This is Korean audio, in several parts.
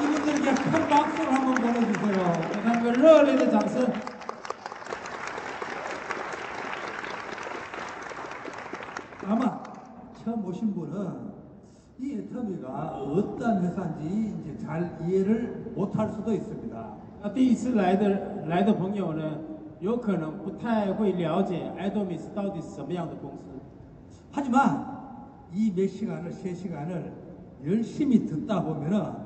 이분들에게 큰 박수를 한번 보내주세요. 给他们个热烈的掌声。 아마 처음 오신 분은 이 애터미가 어떤 회사인지 이제 잘 이해를 못할 수도 있습니다. 那第一次来的来的朋友呢，有可能不太会了解 Idomis 到底是什么样的公司。 하지만 이 몇 시간을 세 시간을 열심히 듣다 보면은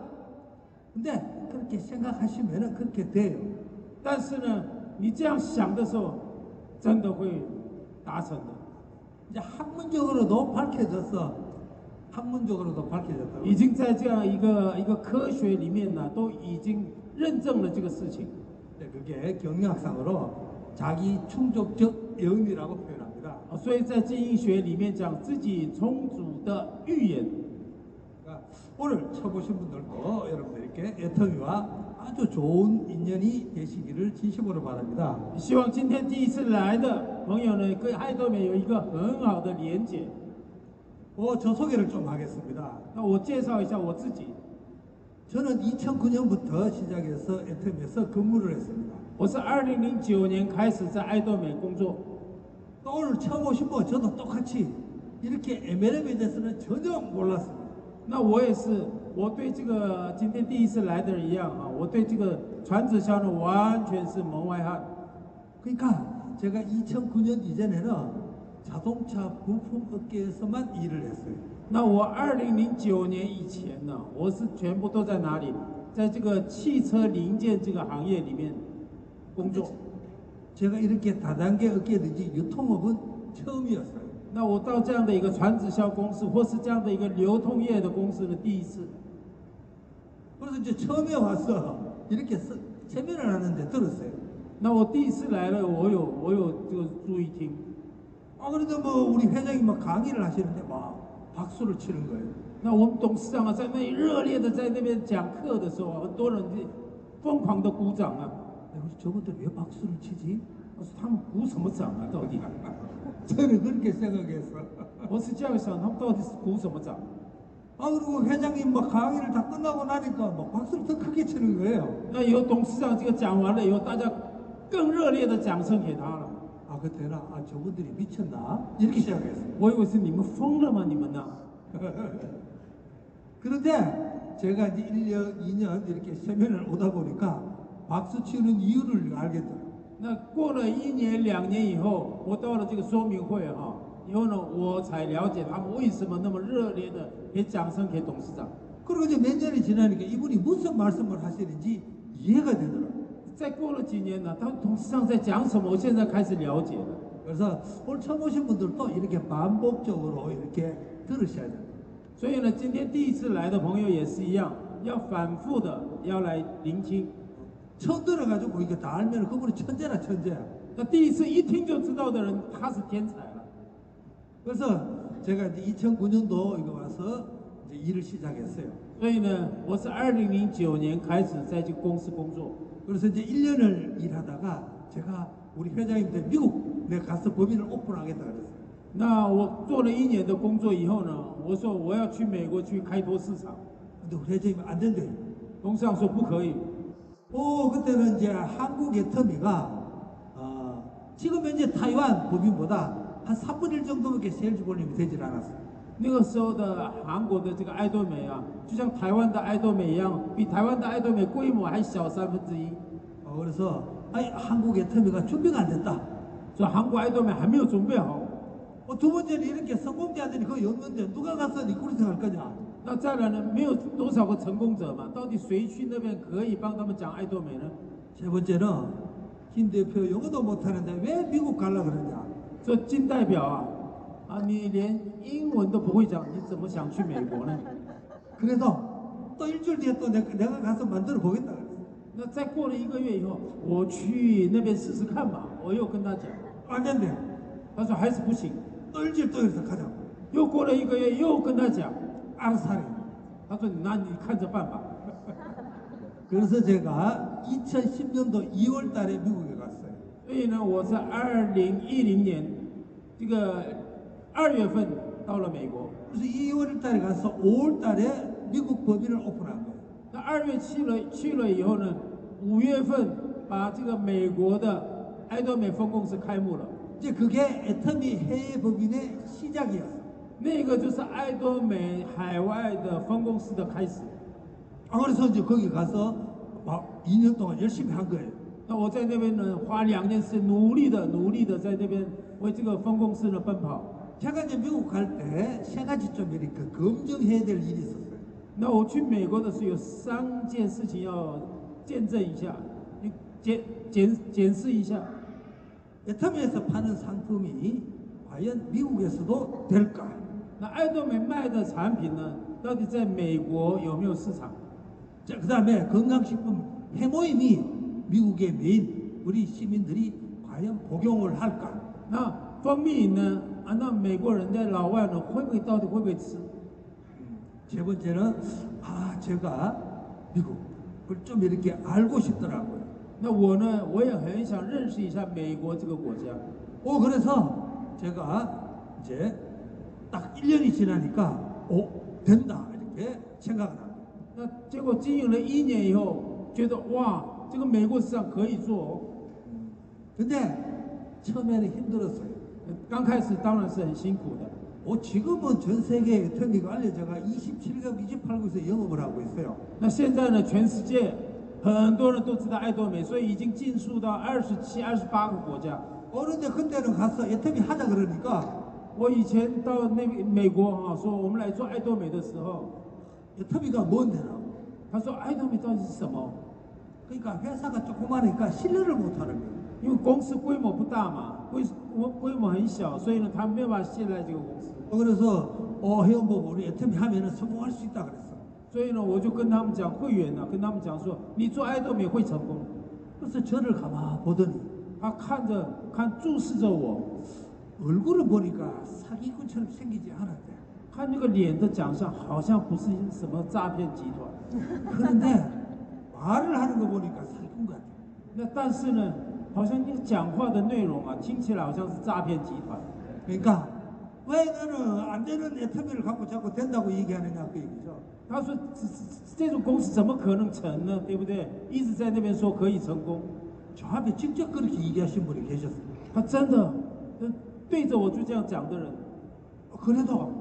근데 그렇게 생각하시면 그렇게 돼요. 但是呢，你这样想的时候，真的会达成的。 이제 학문적으로도 밝혀졌어. 학문적으로도 밝혀졌다고. 已经在这样一个一个科学里面呢，都已经认证了这个事情。 네, 그게 경영학상으로 자기 충족적 의미라고 표현합니다. 啊，所以在经营学里面讲自己充足的预言。 그러니까 오늘 쳐보신 분들도 여러분들 이렇게 애터미와 아주 좋은 인연이 되시기를 진심으로 바랍니다. 希望今天第一次来的朋友呢，跟爱多美有一个很好的连结。 어, 저 소개를 좀 하겠습니다. 那我介绍一下我自己， 저는 2009년부터 시작해서 애터미에서 근무를 했습니다. 我是二零零九年开始在爱多美工作。 또 오늘 처음 오신 분 저도 똑같이 이렇게 MLM에 대해서는 전혀 몰랐습니다. 那我也是，我对这个今天第一次来的人一样啊，我对这个传直销呢完全是门外汉。 그러니까 제가 2009년 이전에는 자동차 부품 업계에서만 일을 했어요. 那我二零零九年以前呢，我是全部都在哪里？在这个汽车零件这个行业里面工作。 제가 이렇게 다단계 업계든지 유통업은 처음이었어요. 那我到这样的一个传直销公司，或是这样的一个流通业的公司呢，第一次。 그래서 이제 처음에 와서 이렇게 서- 세미나를 하는데 들었어요. 那我第一次来了，我有我有这个注意听。 아 그래도 뭐 우리 회장이 막 강의를 하시는데 막 박수를 치는 거예요. 那我们董事长啊，在那里热烈的在那边讲课的时候啊，很多人就疯狂的鼓掌啊。 야, 우리 저분들 왜 박수를 치지? 我说他们鼓什么掌啊？到底？ 저는 그렇게 생각했어. 我是这样想，他们到底是鼓什么掌？ 아 그리고 회장님 막 강의를 다 끝나고 나니까 막 박수를 더 크게 치는 거예요. 那以后董事长这个讲完了以后，大家更热烈的掌声给他了。 아 그때나 아 저분들이 미쳤나 이렇게 생각했어요. 我以为是你们疯了吗？你们呢？ 그런데 제가 이제 1년, 2년 이렇게 세면을 오다 보니까 박수 치는 이유를 알겠더라고요. 那过了一年两年以后，我到了这个说明会哈、以后呢，我才了解他们为什么那么热烈的给掌声给董事长。 그리고 이제 몇 년이 지나니까 이분이 무슨 말씀을 하시는지 이해가 되더라고요. 再过了几年呢，他董事长在讲什么，我现在开始了解了。 그래서 오늘 처음 오신 분들도 이렇게 반복적으로 이렇게 들으셔야 돼요. 所以呢，今天第一次来的朋友也是一样，要反复的要来聆听。 처음 들어가지고 이거 다 알면 그분이 천재나 천재야. 那第一次一听就知道的人，他是天才了。 그래서 제가 이제 2009년도 이거 와서 이제 일을 시작했어요. 所以呢，我是二零零九年开始在这个公司工作。 그래서 이제 1년을 일하다가 제가 우리 회장님한테 미국 내가 가서 법인을 오픈하겠다 그랬어요. 那我做了一年的工作以后呢，我说我要去美国去开拓市场。 근데 우리 회장님이 안 된대. 董事长说不可以。 오 그때는 이제 한국 애터미가 어, 지금 현재 타이완 법인보다 한 3분의 1 정도밖에 세일즈 볼륨이 되질 않았어요. 那个时候的韩国的这个爱多美啊，就像台湾的爱多美一样，比台湾的爱多美规模还小三分之一。 어, 그래서 아니 한국 애터미가 준비가 안 됐다. 所以韩国爱多美还没有准备好。 어, 두 번째는 이렇게 성공자들이 거의 없는데 누가 가서 리크루팅 할 거냐? 那再来呢，没有多少个成功者嘛？到底谁去那边可以帮他们讲爱多美呢？ 세 번째는 김 대표 영어도 못하는데 왜 미국 가려 그러냐? 说金代表啊，啊，你连英文都不会讲，你怎么想去美国呢？ 그래도 또 일주일 뒤에 또 내가, 내가 가서 만들어 보겠다 그랬어. 那再过了一个月以后，我去那边试试看嘛。我又跟他讲， 안 된대. 他说还是不行。 또 일주일 또 이래서 가자. 又过了一个月，又跟他讲， 알아서 하래. 他说那你看着办吧。 그래서 제가 2010년도 2월 달에 미국에 갔어요. 所以呢，我在二零一零年这个二月份到了美国。 그래서 2월 달에 가서 5월 달에 미국 법인을 오픈한 거예요. 那二月去了去了以后呢，五月份把这个美国的爱多美分公司开幕了。 이제 그게 애터미 해외 법인의 시작이었어요. 那个就是爱多美海外的分公司的开始。 아, 그래서 이제 거기 가서 막 2년 동안 열심히 한 거예요. 那我在那边呢，花两年时间努力的努力的在那边为这个分公司呢奔跑。 제가 이제 미국 갈 때 세 가지 좀 이렇게 검증해야 될 일이 있었어요. 那我去美国的时候有三件事情要见证一下，你检检检视一下。 애터미에서 파는 상품이 과연 미국에서도 될까? 那爱多美卖的产品呢，到底在美国有没有市场？ 자, 그 다음에 건강식품 해모임이 미국의 메인 우리 시민들이 과연 복용을 할까? 那蜂蜜饮呢？啊，那美国人在老外呢，会不会到底会不会吃？ 세 번째는 아 제가 미국을 좀 이렇게 알고 싶더라고요. 那我呢，我也很想认识一下美国这个国家。 오 그래서 제가 이제 딱 1년이 지나니까 오 된다 이렇게 생각을 합니다. 那结果经营了一年以后，觉得哇，这个美国市场可以做、哦。 근데 처음에는 힘들었어요. 刚开始当然是很辛苦的。 오 지금은 전 세계에 터미가 알려져가 27개국 28국에서 영업을 하고 있어요. 那现在呢，全世界很多人都知道爱多美，所以已经进驻到二十七、二十八个国家。 어런데 그때는 가서 애터미 하자 그러니까 我以前到那个美国哈、说我们来做爱多美的时候， 애터미가 뭔데나 他说爱多美到底是什么？ 그러니까 회사가 조그마하니까 신뢰를 못하는 거예요. 因为公司规模不大嘛，规规规模很小，所以呢，他没有办法信赖这个公司。 어, 그래서 어 회원보고 우리 애터미 하면은 성공할 수 있다 그랬어. 所以呢，我就跟他们讲，会员呢、跟他们讲说，你做爱多美会成功。 그래서 저를 가만 보더니 他看着看注视着我， 얼굴을 보니까 사기꾼처럼 생기지 않았대. 看那个脸的长相，好像不是什么诈骗集团。 그런데 말을 하는 거 보니까 사기꾼 같아. 那但是呢，好像那个讲话的内容啊，听起来好像是诈骗集团。 그러니까 왜 너는 안 되는 애터미를 갖고 자꾸 된다고 얘기하느냐 그 얘기죠. 他说这这这种公司怎么可能成呢？对不对？一直在那边说可以成功， 저 앞에 직접 그렇게 얘기하신 분이 계셨어요. 他真的呃 对着我就这样讲的人。 어, 그래도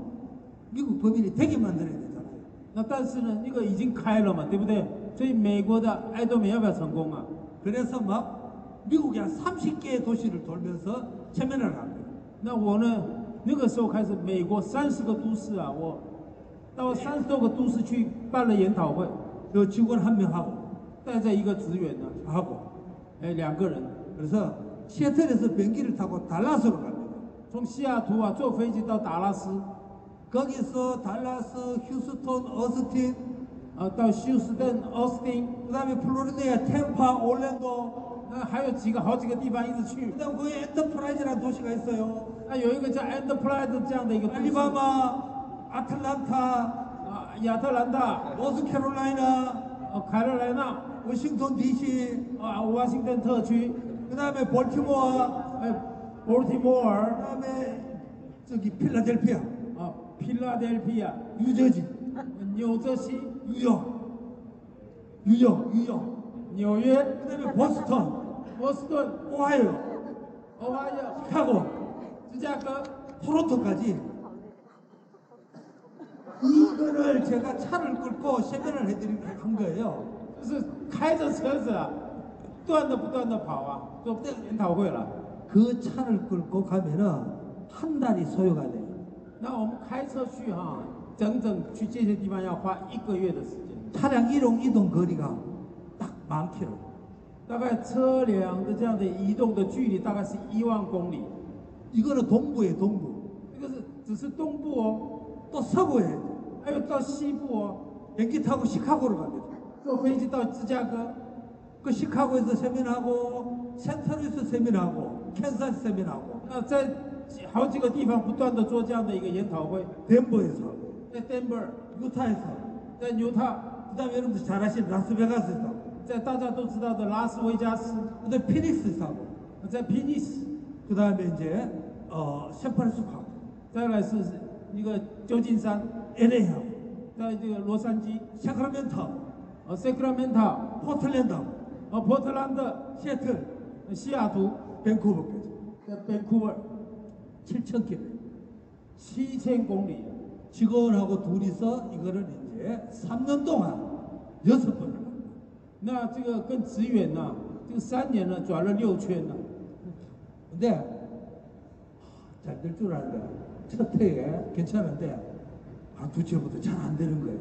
미국 법인이 되게 만들어야 되잖아요. 那但是呢，那个已经开了嘛，对不对？所以美国的爱多美要不要成功啊？ 그래서 막 미국의 한 30개의 도시를 돌면서 체면을 한 거예요. 那我呢，那个时候开始，美国三十个都市啊，我到三十多个都市去办了研讨会。 저 직원 한 명 하고 带着一个职员呢， 하고 哎，两个人 그래서 시애틀에서 비행기를 타고 달라스로 갑니다. 从西雅图啊坐飞机到达拉斯， 거기서 달라스, 휴스턴, 어스틴, 啊，到休斯顿、奥斯汀， 그다음에 플로리다의 템파, 올랜도, 那还有几个好几个地方一直去。 그다음 거기 엔터프라이즈라는 도시가 있어요. 那有一个叫 Enterprise 这样的一个都市 알리바마, 아틀란타, 啊，亚特兰大、 노스캐롤라이나, 呃，凯罗来纳、 워싱턴 DC, 啊，华盛顿特区， 그다음에 볼티모어, 哎， 波提摩尔， 그다음에 저기 필라델피아, 啊，皮拉德皮亚、 뉴저지, 纽泽西、 뉴욕, 뉴욕, 뉴욕, 纽约、 그다음에 보스턴, 波士顿、 오하이오, 俄亥俄、 시카고, 芝加哥， 토론토까지 이거를 제가 차를 끌고 세면을 해드리고 한 거예요. 就是开着车子啊，不断的不断的跑啊，做研讨会了。 그 차를 끌고 가면은 한 달이 소요가 돼요. 那我们开车去哈、整整去这些地方要花一个月的时间， 차량 이동 이동 거리가 딱 만 킬로. 大概车辆的这样的移动的距离大概是一万公里。 이거는 동부에 동부. 这个是只是东部哦， 또 서부에 还有到西部哦， 비행기 타고 시카고로 갑니다. 坐飞机到芝加哥， 그 시카고에서 세미나하고 센터루에서 세미나하고 캔사스 세미나하고 那在几好几个地方不断的做这样的一个研讨会， 덴버에서 하고 在 Denver， 유타에서 在犹他， 그다음에 여러분들 잘 아시는 라스베가스에서 하고 在大家都知道的拉斯维加斯， 그다음에 피닉스에서 하고 在皮尼斯， 그다음에 이제 어 샌프란시스코 하고 再来是一个旧金山， LA 하고 在这个洛杉矶， 사크라멘토 呃，Sacramento， 포틀랜드 하고 呃，波特兰德， 시애틀 呃西雅图， 밴쿠버까지 在 Vancouver， 7천 킬로 七千公里。 직원하고 둘이서 이거를 이제 3년 동안 여섯 번을 합니다. 那这个跟职员呢，这个三年呢转了六圈呢。 근데 잘 될 줄 알았는데 첫 해에 괜찮은데 한 두 채부터 잘 안 되는 거예요.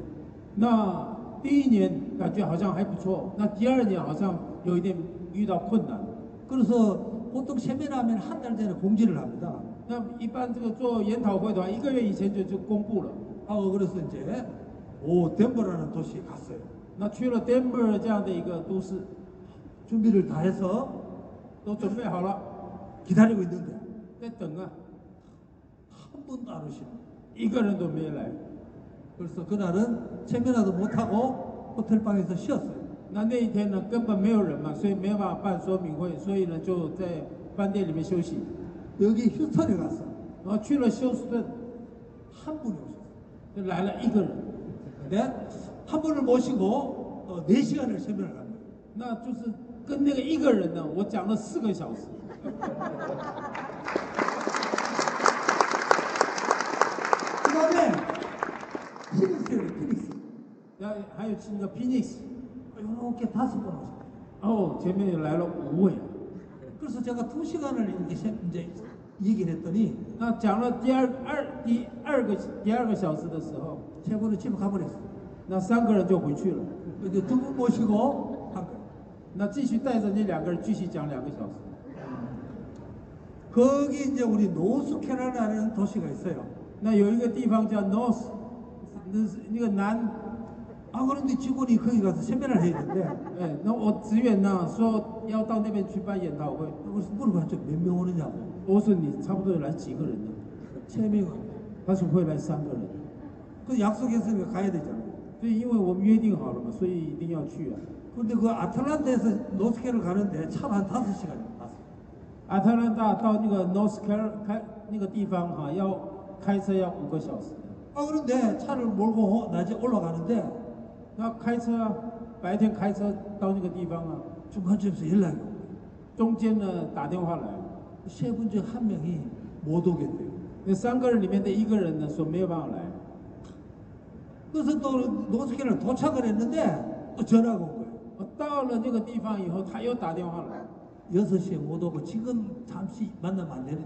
那第一年感觉好像还不错，那第二年好像有一点遇到困难。 그래서 보통 세미나하면 한 달 전에 공지를 합니다. 那一般这个做研讨会的话，一个月以前就就公布了。 하고 그래서 이제 오 덴버라는 도시에 갔어요. 那去了 Denver 这样的一个都市， 준비를 다 해서 都准备好了， 기다리고 있는데 在等啊， 한 번도 안 오시는. 거예요. 一个人都没来。 그래서 그날은 세미나도 못 하고 호텔 방에서 쉬었어요. 那那一天呢，根本没有人嘛，所以没有办法办说明会，所以呢就在饭店里面休息。 여기 휴스턴에 갔어. 然后去了休斯顿， 한 분이 오셨어요. 就来了一个人， 근데 한 분을 모시고 어, 4시간을 세미나를 합니다. 那就是跟那个一个人呢，我讲了四个小时。 그 다음에 피닉스예요, 피닉스. 然后还有那个 Phoenix， 이렇게 다섯 번 오셨어요. 哦，前面来了五位。 그래서 제가 두 시간을 이렇게 세- 이제 얘기를 했더니 那讲了第二二第二个第二个小时的时候， 세 분은 집에 가버렸어요. 那三个人就回去了。 이제 두 분 모시고 한 거예요. 那继续带着那两个人继续讲两个小时。 거기 이제 우리 노스캐롤라이나라는 도시가 있어요. 那有一个地方叫 North，那是那个南， 아 그런데 직원이 거기 가서 세미나를 해야 되는데 哎，那我职员呢说要到那边去办研讨会， 그래서 물어봤죠. 몇 명 오느냐고. 我说你差不多来几个人呢？ 세 명은. 他说会来三个人。 그 약속했으니까 가야 되잖아요. 对，因为我们约定好了嘛，所以一定要去啊。 근데 그 아틀란타에서 노스캐롤 가는데 차로 한 다섯 시간 갔어요. 阿特兰大到那个 North Carol 开那个地方哈、要开车要五个小时。 아 그런데 차를 몰고 낮에 올라가는데 那开车啊，白天开车到那个地方啊， 중간쯤에서 연락이 온 거예요. 中间呢打电话来， 세 분 중 한 명이 못 오겠대요. 那三个人里面的一个人呢说没有办法来， 그래서 또 노스캐롤 도착을 했는데 또 전화가 온 거예요. 我到了那个地方以后，他又打电话来， 6시에 못 오고 지금 잠시 만나면 안 되느냐.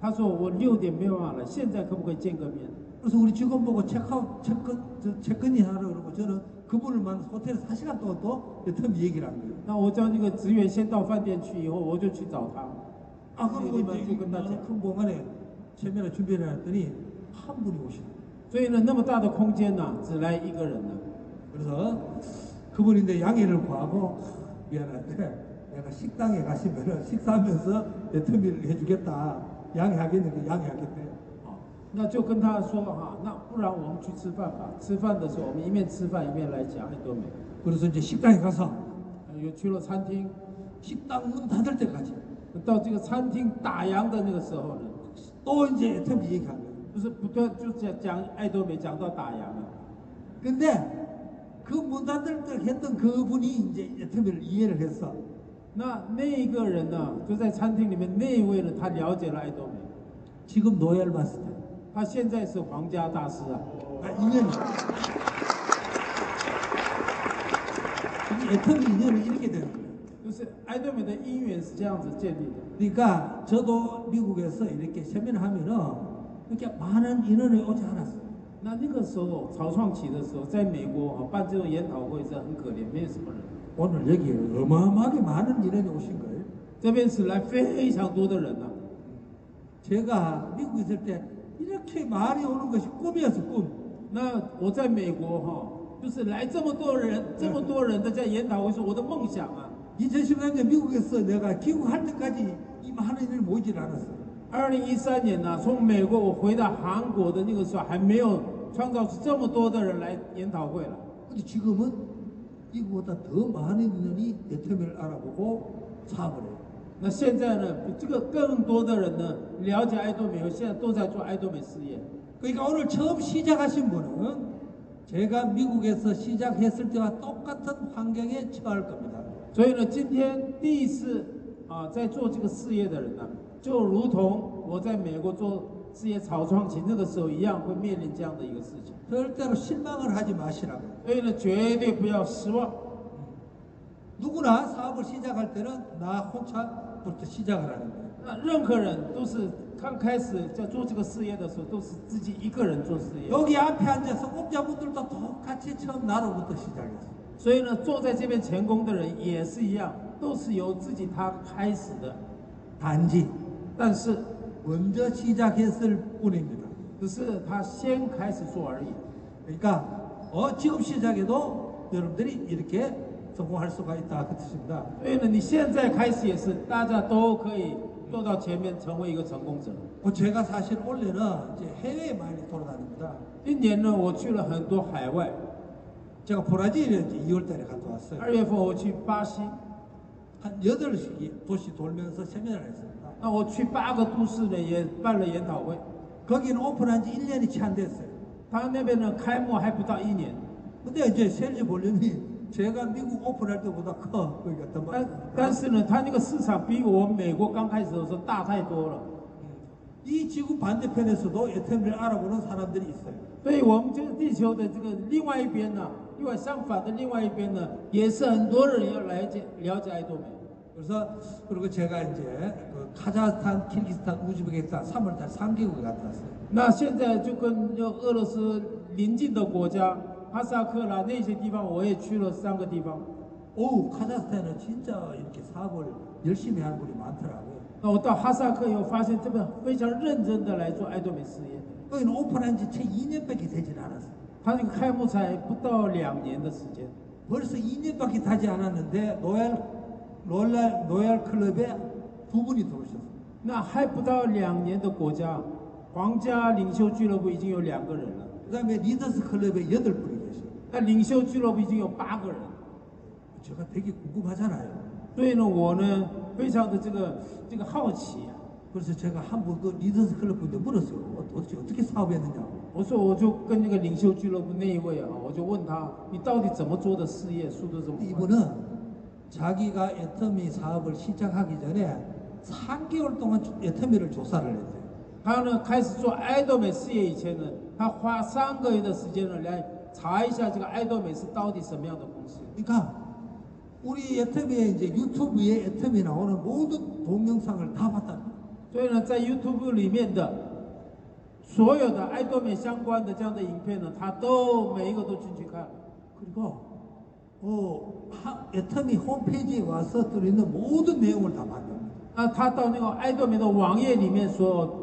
他说我六点没有办法来，现在可不可以见个面？ 그래서 우리 직원 보고 체크아웃 체크 저 체크인 하라 그러고 저는 그분을 만나 호텔에서 4시간 동안 또 애터미 얘기를 한 거예요. 那我叫那个职员先到饭店去，以后我就去找他。 아 그리고 얘기만 이제 쭉 끝나지. 많은 큰 공간에 체면을 준비를 해놨더니 한 분이 오시는 거예요. 所以呢，那么大的空间呢、只来一个人呢。 그래서 그분인데 양해를 구하고 미안한데 내가 식당에 가시면은 식사하면서 애터미를 해주겠다 양해하겠는데 양해하겠대요. 哦， 那就跟他说哈、那不然我们去吃饭吧。吃饭的时候，我们一面吃饭一面来讲爱多美。 그래서 이제 식당에 가서 呃又去了餐厅， 식당 문 닫을 때까지 到这个餐厅打烊的那个时候呢， 또 이제 애터미 얘기한 거예요. 就是不断就讲讲爱多美，讲到打烊了。 근데 그 문 닫을 때 했던 그분이 이제 애터미를 이해를 했어. 那那一个人呢，就在餐厅里面那一位呢，他了解了爱多美， 지금 노예를 봤을 때 他现在是皇家大师啊。 아, 인연이 이 애터미 인연은 이렇게 되는 거예요. 就是爱多美的姻缘是这样子建立的。 그러니까 저도 미국에서 이렇게 세미나 하면은 이렇게 많은 인원이 오지 않았어요. 那那个时候草创期的时候，在美国啊办这种研讨会是很可怜，没有什么人。 오늘 여기 어마어마하게 많은 인원이 오신 거예요. 这边是来非常多的人啊。 제가 미국에 있을 때 이렇게 많이 오는 것이 꿈이었어 꿈. 那我在美国哈、就是来这么多人，这么多人的在研讨会是我的梦想啊。 2013년 미국에서 내가 귀국할 때까지 이 많은 인원이 모이질 않았어요. 二零一三年呢、从美国我回到韩国的那个时候，还没有创造出这么多的人来研讨会了。 근데 지금은 이거보다 더 많은 인원이 애터미를 알아보고 사업을 해요. 那现在呢，比这个更多的人呢了解爱多美，现在都在做爱多美事业。 그러니까 오늘 처음 시작하신 분은 제가 미국에서 시작했을 때와 똑같은 환경에 처할 겁니다. 所以呢，今天第一次啊在做这个事业的人呢，就如同我在美国做事业草创期那个时候一样，会面临这样的一个事情。 절대로 실망을 하지 마시라고. 所以呢，绝对不要失望。 누구나 사업을 시작할 때는 나 혼자 부터 시작을 하는 거예요. 那任何人都是刚开始在做这个事业的时候，都是自己一个人做事业。 여기 앞에 앉아서 옥자분들도 똑같이 처음 나로부터 시작했어요. 所以呢，坐在这边成功的人也是一样，都是由自己他开始的。 단지 但是 먼저 시작했을 뿐입니다. 只是他先开始做而已。 그러니까 어, 지금 시작해도 여러분들이 이렇게 성공할 수가 있다 그 뜻입니다. 所以呢，你现在开始也是，大家都可以做到前面，成为一个成功者。 뭐 제가 사실 올해는 이제 해외에 많이 돌아다닙니다. 今年呢，我去了很多海外。 제가 브라질에 이제 2월달에 갔다 왔어요. 二月份我去巴西， 한 8시 도시 돌면서 세미나를 했습니다. 那我去八个都市呢，也办了研讨会。 거기는 오픈한 지 1년이 채 안 됐어요. 他那边呢，开幕还不到一年， 근데 이제 세일즈 볼륨이 제가 미국 오픈할 때보다 커. 그러니까 더 但 많- 但是呢，他那个市场比我美国刚开始的时候大太多了。 이 지구 반대편에서도 애터미를 알아보는 사람들이 있어요. 所以我们这个地球的这个另外一边呢，另外相反的另外一边呢，也是很多人要来解了解爱多美。 그래서 그리고 제가 이제 그 카자흐스탄, 키르기스탄, 우즈베키스탄 3월달 3개국에 갔다 왔어요. 那现在就跟就俄罗斯邻近的国家， 哈萨克啦那些地方，我也去了三个地方。 오, 카자흐스탄은 진짜 이렇게 사업을 열심히 하는 분이 많더라고요. 那我到哈萨克以后，发现这边非常认真的来做爱多美事业。 거기는 오픈한 지 채 2년밖에 되질 않았어요. 他这个开幕才不到两年的时间， 벌써 2년밖에 타지 않았는데 노얄 노얄 노얄 클럽에 두 분이 들어오셨어요. 那还不到两年的国家，皇家领袖俱乐部已经有两个人了， 그다음에 리더스 클럽에 여덟 분이 계셔요. 那领袖俱乐部已经有八个人。 제가 되게 궁금하잖아요. 所以呢，我呢非常的这个这个好奇啊， 그래서 제가 한번 그 리더스 클럽 분한테 물었어요. 어, 도대체 어떻게 사업했느냐고. 我说我就跟那个领袖俱乐部那一位啊，我就问他，你到底怎么做的事业，速度这么快？ 이분은 자기가 애터미 사업을 시작하기 전에 3개월 동안 애터미를 조사를 했대요. 他呢开始做爱多美事业以前呢，他花三个月的时间呢来 查一下这个爱多美是到底什么样的公司。 그러니까 우리 애터미에 이제 유튜브에 애터미 나오는 모든 동영상을 다 봤다. 所以呢，在 YouTube 里面的所有的爱多美相关的这样的影片呢，他都每一个都进去看。 그리고 어, 하- 애터미 홈페이지에 와서 들어있는 모든 내용을 다 봤답니다. 那他到那个爱多美的网页里面所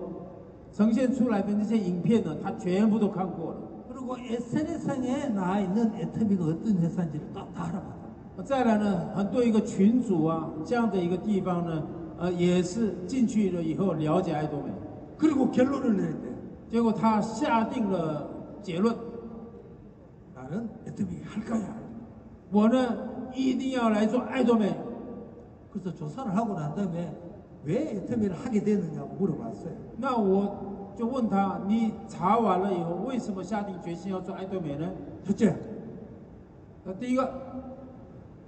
呈现出来的那些影片呢，他全部都看过了。 그리고 SNS상에 나와 있는 애터미가 어떤 회사인지를 다, 다 알아봤다. 再来呢，很多一个群组啊，这样的一个地方呢，呃，也是进去了以后了解爱多美， 그리고 결론을 내렸대. 结果他下定了结论， 나는 애터미 할 거야. 我呢一定要来做爱多美。 그래서 조사를 하고 난 다음에 왜 애터미를 하게 됐느냐고 물어봤어요. 那我 就问他，你查完了以后，为什么下定决心要做爱多美呢？ 첫째, 那第一个，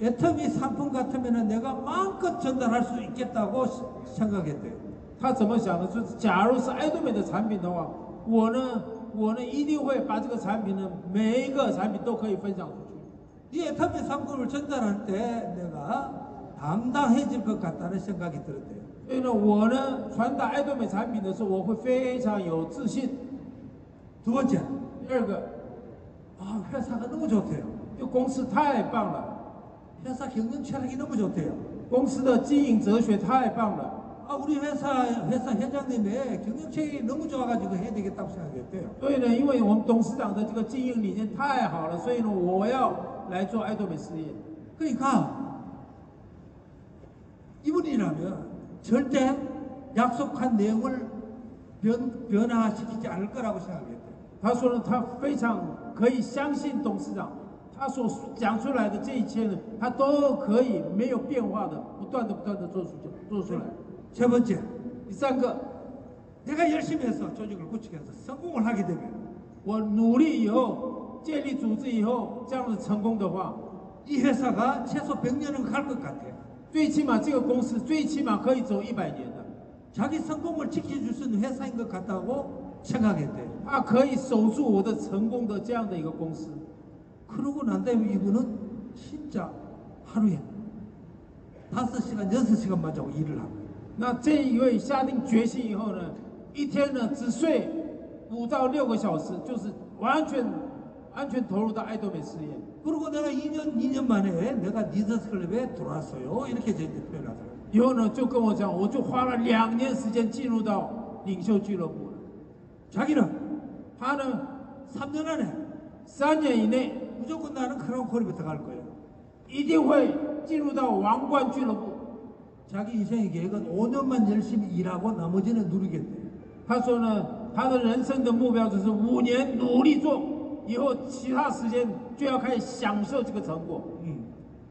애터미 상품 같으면 내가 마음껏 전달할 수 있겠다고 시- 생각했대요. 他怎么想的？就是假如是爱多美的产品的话，我呢，我呢一定会把这个产品呢，每一个产品都可以分享出去。 이 애터미 상품을 전달할 때 내가 당당해질 것 같다는 생각이 들었대요. 所以呢，我呢传达爱多美产品的时候，我会非常有自信。 두 번째, 第二个， 아, 회사가 너무 좋대요. 这个公司太棒了， 회사 경영 철학이 너무 좋대요. 公司的经营哲学太棒了。 아, 우리 회사 회사 회장님의 경영 책이 너무 좋아가지고 해야 되겠다고 생각했대요. 所以呢，因为我们董事长的这个经营理念太好了，所以呢，我要来做爱多美事业。 그러니까 이분이라면 절대 약속한 내용을 변, 변화시키지 않을 거라고 생각했대요. 他说呢，他非常可以相信董事长，他所讲出来的这一切呢，他都可以没有变化的，不断的不断的做出做出来。 세 번째, 第三个， 내가 열심히 해서 조직을 구축해서 성공을 하게 되면 我努力以后建立组织以后，这样子成功的话， 이 회사가 최소 100년은 갈 것 같아요. 最起码这个公司最起码可以走一百年的， 자기 성공을 지켜줄 수 있는 회사인 것 같다고 생각했대요. 它可以守住我的成功的这样的一个公司。 그러고 난 다음에 이분은 진짜 하루에 5시간, 6시간만 자고 일을 하고 那这一位下定决心以后呢，一天呢只睡五到六个小时，就是完全完全投入到爱多美事业。 그리고 내가 2년, 2년 만에 내가 니더스 클럽에 들어왔어요. 이렇게 이제 표현하더라고요. 以后呢就跟我讲，我就花了两年时间进入到领袖俱乐部了。 자기는 他呢 3년 안에 三年以内 무조건 나는 크라운 콜에 들어갈 거예요. 一定会进入到王冠俱乐部。 자기 인생의 계획은 5년만 열심히 일하고 나머지는 누리겠대요. 他说呢，他的人生的目标就是五年努力做， 以后其他时间就要开始享受这个成果。 음.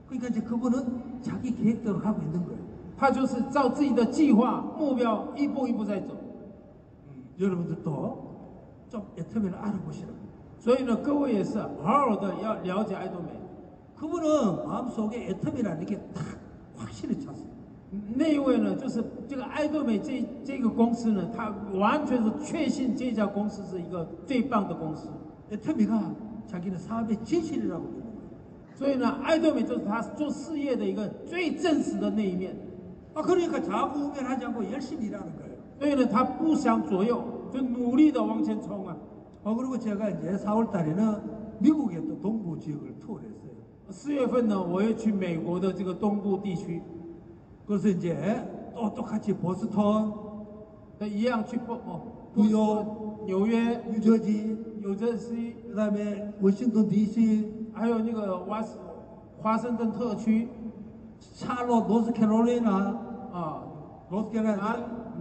그러니까 이제 그분은 자기 계획대로 하고 있는 거예요. 他就是照自己的计划目标一步一步在走。 여러분들도 좀 애터미를 알아보시라고. 所以呢，各位也是好好的要了解爱多美。 그분은 마음속에 애터미라는 게 딱 확실히 찼어요. 那一位呢，就是这个爱多美这这个公司呢，他完全是确信这家公司是一个最棒的公司。 애터미가 자기는 사업의 진실이라고 믿는 거예요. 所以呢，爱多美就是他做事业的一个最真实的那一面。 아, 그러니까 자구우면하지 않고 열심히 일하는 거예요. 所以呢，他不想左右，就努力的往前冲啊。 어, 그리고 제가 이제 4월 달에는 미국의 또 동부 지역을 투어했어요. 四月份呢，我也去美国的这个东部地区， 그래서 이제 또 똑같이 보스턴, 那一样去波哦，纽约纽约、 뉴저지, 纽约西那边，维辛顿地区还有那个华华盛顿特区，插入 North 纳啊，North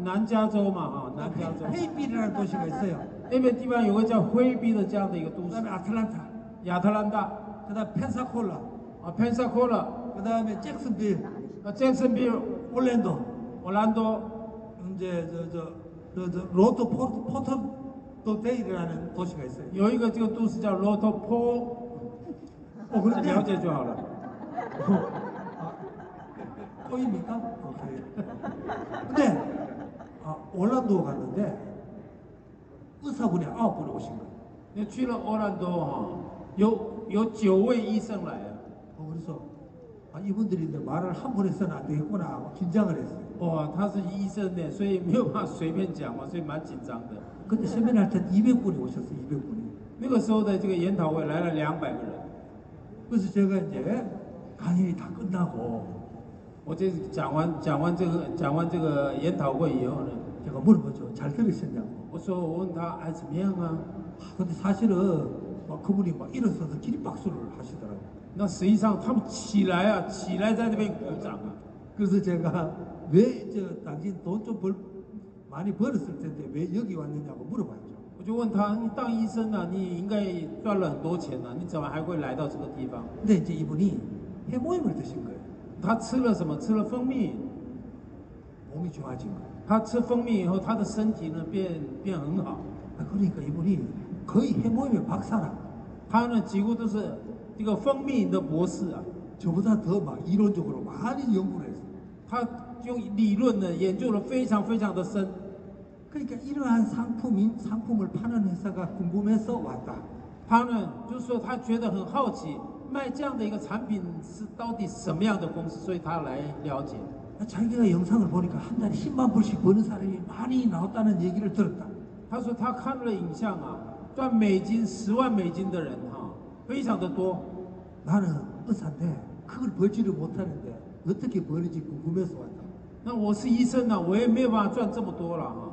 南加州嘛啊，南加州。黑边的东西没事呀，那边地方有个叫灰皮的这样的一个都市。那边亚特兰大，亚特兰大，他在 Pensacola 啊，Pensacola，他在那边 Jacksonville，啊，Jacksonville，奥兰多，奥兰多，嗯，这这这这这罗德波特。Port, Port, 도 데일이라는 도시가 있어요. 有一个这个都市叫 Roto Po， 어, 了 그런데 解就好了。 또입니까? 오케이. 근데 아, 올란도 갔는데 의사분이 아홉 분이 오신 거예요. 你去了奥兰多哈，有有九位医生来啊。 어, 그래서 아, 이분들이 이제 말을 한 번 해서는 안 되겠구나 하고 긴장을 했어요. 哇，他是医生呢，所以没有办法随便讲嘛，所以蛮紧张的。 그때 세미나 할 때 200분이 오셨어요. 200분이. 那个时候的这个研讨会来了两百个人， 그래서 제가 이제 강연이 다 끝나고 我这讲完讲完这个讲完这个研讨会以后呢， 제가 물어보죠. 잘 들으셨냐고. 我说我问他哎怎么样啊？ 아, 근데 사실은 막 그분이 막 일어서서 기립박수를 하시더라고요. 那实际上他们起来啊，起来在那边鼓掌啊。 그래서 제가 왜 저 당신 돈 좀 벌 많이 벌었을 텐데 왜 여기 왔느냐고 물어봤죠. 我就问他，你当医生啊，你应该赚了很多钱啊，你怎么还会来到这个地方？ 근데 이제 이분이 해모임을 드신 거예요. 他吃了什么？吃了蜂蜜。 몸이 좋아진 거예요. 他吃蜂蜜以后，他的身体呢变变很好。 아, 그러니까 이분이 거의 해모임의 박사라. 他呢几乎都是这个蜂蜜的博士啊。 저보다 더 막 이론적으로 많이 연구를 했어요. 他用理论呢研究的非常非常的深。 그러니까 이러한 상품인 상품을 파는 회사가 궁금해서 왔다. 他呢就是说他觉得很好奇，卖这样的一个产品是到底什么样的公司，所以他来了解。 아, 자기가 영상을 보니까 한 달에 10만 불씩 버는 사람이 많이 나왔다는 얘기를 들었다. 他说他看了影像啊，赚美金十万美金的人哈、非常的多。 나는 의사인데 그걸 벌지를 못하는데 어떻게 버는지 궁금해서 왔다. 那我是医生呢、我也没有办法赚这么多了哈、所以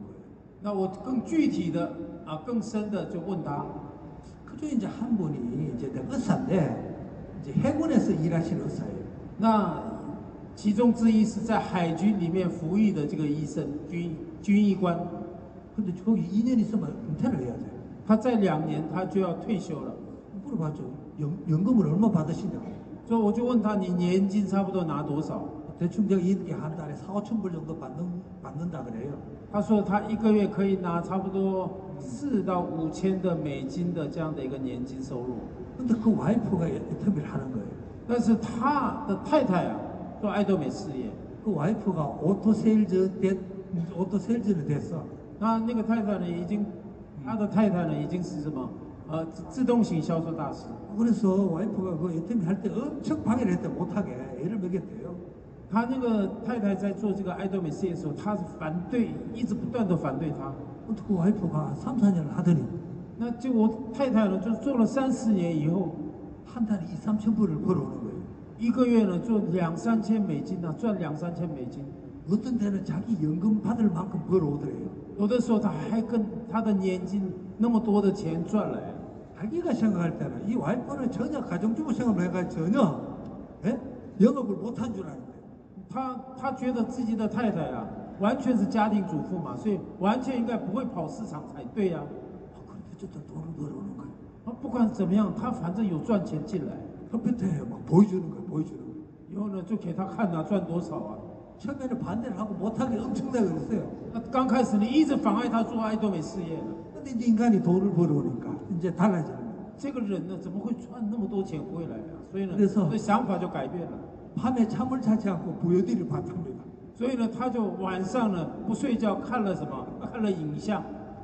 那我更具体的啊，更深的就问他， 그중에 이제 한 분이 이제 내가 의사인데 이제 해군에서 일하시는 의사예요. 那其中之一是在海军里面服役的这个医生军军医官， 근데 거기 2년 있으면 은퇴를 해야 돼요. 他在两年他就要退休了， 물어봤죠. 연, 연금을 얼마 받으시냐고. 所以我就问他，你年金差不多拿多少？ 대충 제가 이렇게 한 달에 4, 5천 불 정도 받는, 받는다 그래요. 他说他一个月可以拿差不多四到五千的美金的这样的一个年金收入， 근데 그 와이프가 인터뷰를 하는 거예요. 但是他的太太啊做爱多美事业， 그 와이프가 오토 세일즈 됐, 오토 세일즈는 됐어. 那那个太太呢已经，他的太太呢已经是什么？呃，自自动型销售大师。 그래서 와이프가 그 인터뷰 할 때 엄청 방해를 했대 못하게 애를 먹였대요. 他那个太太在做这个爱多美事业的时候，他是反对，一直不断的反对他。 근데 그 와이프가 3, 4년을 하더니 那结果太太呢，就做了三四年以后， 한 달에 2, 3천 불을 벌어오는 거예요. 一个月呢做两三千美金啊，赚两三千美金。 어떤 데는 자기 연금 받을 만큼 벌어오더래요. 有的时候他还跟他的年金那么多的钱赚来， 자기가 생각할 때는 이 와이프는 전혀 가정주부 생활을 해가지고 전혀 예? 영업을 못한 줄 아는데 他他觉得自己的太太啊，完全是家庭主妇嘛，所以完全应该不会跑市场才对呀、 아, 그런데 어쨌든 돈을 벌어오는 거예요. 啊。不管怎么样，他反正有赚钱进来， 컴퓨터에 막 보여주는 거예요. 보여주는 거예요. 以后呢就给他看啊，赚多少啊。 처음에는 반대를 하고 못하게 엄청나게 그랬어요. 那刚开始你一直妨碍他做爱多美事业的， 근데 이제 인간이 돈을 벌어오니까 이제 달라지는 거예요. 这个人呢怎么会赚那么多钱回来啊？所以呢， 그래서 这想法就改变了。 밤에 잠을 자지 않고 부여들이 봤답니다. 所以呢，他就晚上呢不睡觉看了什么？看了影像。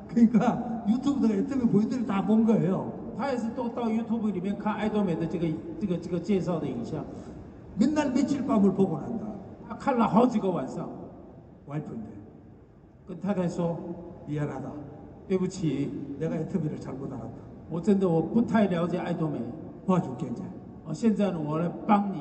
그러니까 유튜브가 인터뷰 부여들이 다 본 거예요. 他也是都到 YouTube 里面看爱多美的这个这个这个介绍的影像， 맨날 며칠 밤을 보고 난다. 他看了好几个晚上， 와이프인데 跟太太说 미안하다. 对不起， 내가 인터뷰를 잘못 알았다. 我真的我不太了解爱多美， 도와줄게 이제. 哦，现在呢我来帮你，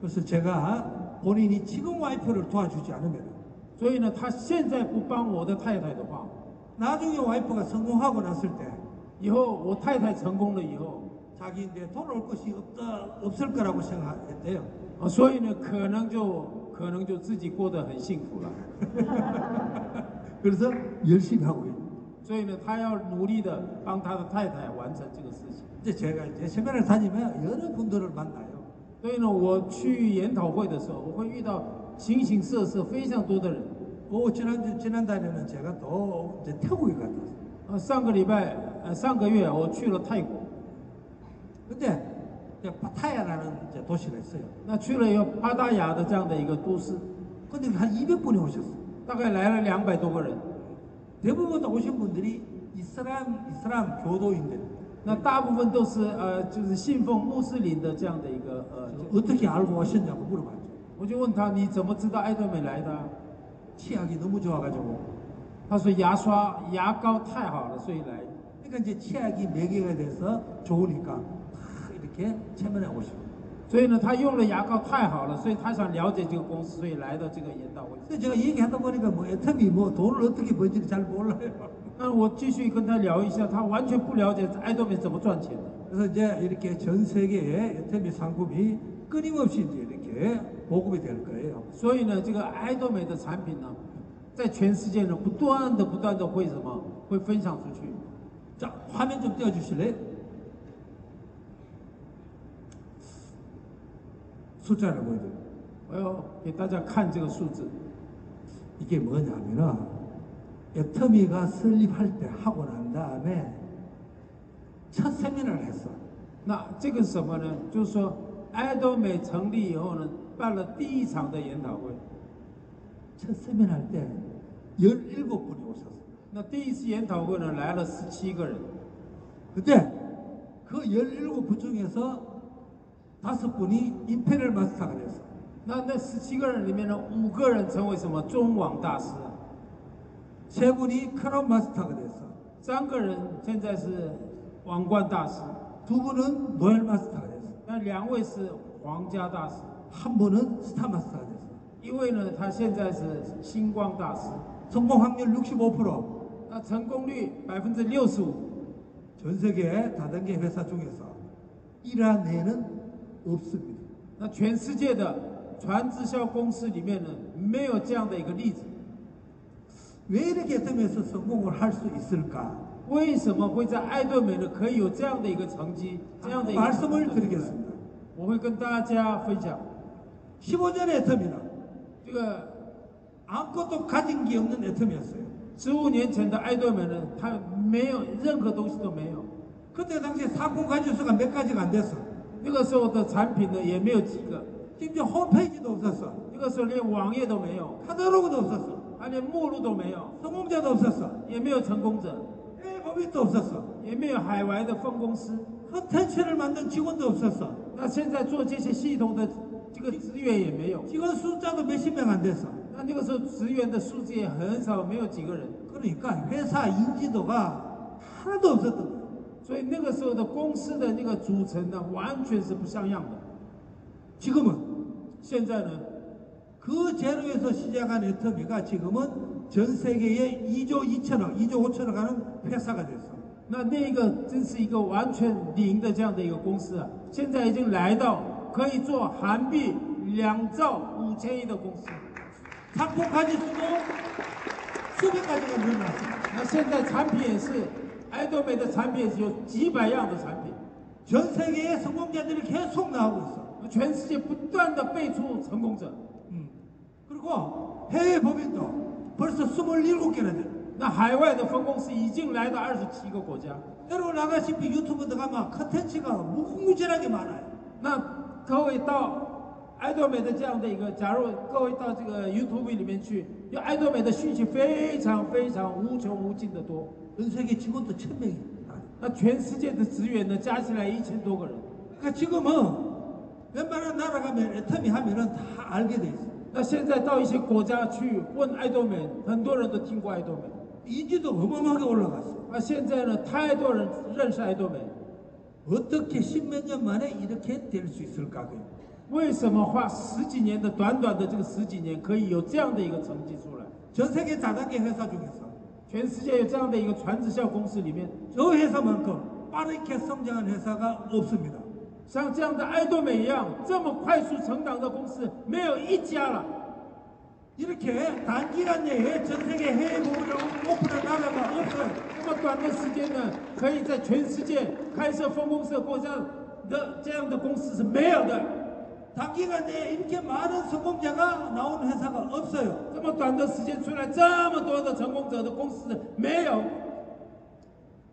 그래서 제가 본인이 지금 와이프를 도와주지 않으면 所以呢，他现在不帮我的太太的话， 나중에 와이프가 성공하고 났을 때 以后我太太成功了以后， 자기 이제 돌아올 것이 없다 없을 거라고 생각했대요. 啊，所以呢，可能就可能就自己过得很幸福了。 그래서 열심히 하고 있는. 所以呢，他要努力的帮他的太太完成这个事情。 이제 제가 이제 세면을 다니면 여러 분들을 만나요. 所以呢，我去研讨会的时候，我会遇到形形色色非常多的人。 그 지난 지난달에는 제가 또 이제 태국에 갔다 왔어요. 啊，上个礼拜，呃，上个月我去了泰国， 근데 이제 파타야라는 이제 도시가 있어요. 那去了一个巴达雅的这样的一个都市， 근데 한 200분이 오셨어요. 大概来了两百多个人。 대부분 오신 분들이 이슬람 이슬람 교도인들 那大部分都是呃，就是信奉穆斯林的这样的一个呃， 어떻게 알고 오셨냐고 물어봤죠. 我就问他你怎么知道爱多美来的啊、 치약이 너무 좋아가지고 他说牙刷牙膏太好了，所以来。 그러니까 이제 치약이 매개가 돼서 좋으니까 다 이렇게 체면에 오시고 所以呢，他用了牙膏太好了，所以他想了解这个公司，所以来到这个研讨会。 근데 제가 얘기하다 보니까 뭐 애터미 뭐 돈을 어떻게 버는지 잘 몰라요. 那我继续跟他聊一下，他完全不了解爱多美怎么赚钱的。 그래서 이제 이렇게 전 세계에 애터미 상품이 끊임없이 이제 이렇게 보급이 될 거예요. 所以呢，这个爱多美的产品呢，在全世界呢，不断的、不断的会什么？会分享出去。 자 화면 좀 띄워주실래요? 숫자를 보여드려요. 我要给大家看这个数字。 이게 뭐냐면은 애터미가 설립할 때 하고 난 다음에 첫 세미나를 했어. 那这个是什么呢？就是说，爱多美成立以后呢，办了第一场的研讨会。 첫 세미나 할 때 17분이 오셨어. 那第一次研讨会呢，来了十七个人。 근데 그 17분 중에서 다섯 분이 임페리얼 마스터가 됐어. 那那十七个人里面呢，五个人成为什么中网大师啊？ 세 분이 크라운 마스터가 됐어. 三个人现在是王冠大师， 두 분은 노엘 마스터가 됐어. 那两位是皇家大师， 한 분은 스타 마스터가 됐어. 一位呢，他现在是星光大师。 성공 확률 65%. 那成功率百分之六十五， 전 세계 다단계 회사 중에서 이러한 예는 없습니다. 那全世界的传直销公司里面呢，没有这样的一个例子。 왜 이렇게 애터미에서 성공을 할 수 있을까? 为什么会在爱多美呢可以有这样的一个成绩，这样的一个 말씀을 드리겠습니다. 我会跟大家分享 15년의 애터미는 这个 아무것도 가진 게 없는 애터미였어요. 十五年前的爱多美呢，它没有任何东西都没有， 그때 당시에 상품 가지수가 몇 가지가 안 됐어. 那个时候的产品呢也没有几个， 심지어 홈페이지도 없었어. 那个时候连网页都没有， 카탈로그도 없었어. 它连目录都没有， 성공자도 없었어. 也没有成功者， 해외 법인도 없었어. 也没有海外的分公司。 컨텐츠를 만든 직원도 없었어. 那现在做这些系统的这个资源也没有， 직원 숫자도 몇십 명 안 됐어. 那那个时候职员的数字也很少，没有几个人， 그러니까 회사 인지도가 하나도 없었던 거야. 所以那个时候的公司的那个组成呢，完全是不像样的。 지금은 现在呢， 그 제로에서 시작한 애터미가 지금은 전 세계에 2조 2천억, 2조 5천억 하는 회사가 됐어. 那那个真是一个完全零的这样的一个公司啊，现在已经来到可以做韩币两兆五千亿的公司。 상품 가지수도 수백 가지가 늘어났어. 那现在产品也是，爱多美的产品也是有几百样的产品， 전 세계의 성공자들이 계속 나오고 있어. 全世界不断的辈出成功者。 음. 그리고 해외 법인도 벌써 27개나 돼. 那海外的分公司已经来到二十七个国家。 여러분 아가씨피 유튜브 들어가면 컨텐츠가 무궁무진하게 많아요. 那各位到爱多美的这样的一个，假如各位到这个 YouTube 里面去，有爱多美的讯息非常非常无穷无尽的多。 전 세계 직원도 1000명이. 那全世界的职员呢，加起来一千多个人。 그러니까 지금은 웬만한 나라 가면 애터미 하면은 다 알게 돼 있어. 那现在到一些国家去问爱多美，很多人都听过爱多美。 인지도 어마어마하게 올라갔어. 那现在呢，太多人认识爱多美， 어떻게 십몇 년 만에 이렇게 될 수 있을까? 그게. 为什么花十几年的短短的这个十几年，可以有这样的一个成绩出来？ 전 세계 다단계 회사 중에서 全世界有这样的一个传直销公司里面， 저 회사만큼 빠르게 성장한 회사가 없습니다. 像这样的爱多美一样这么快速成长的公司，没有一家了。 이렇게 단기간 내에 전 세계 해외 부분을 오픈한 나라가 없어요. 这么短的时间呢，可以在全世界开设分公司的国家的这样的公司是没有的。 단기간 내에 이렇게 많은 성공자가 나온 회사가 없어요. 这么短的时间出来这么多的成功者的公司没有。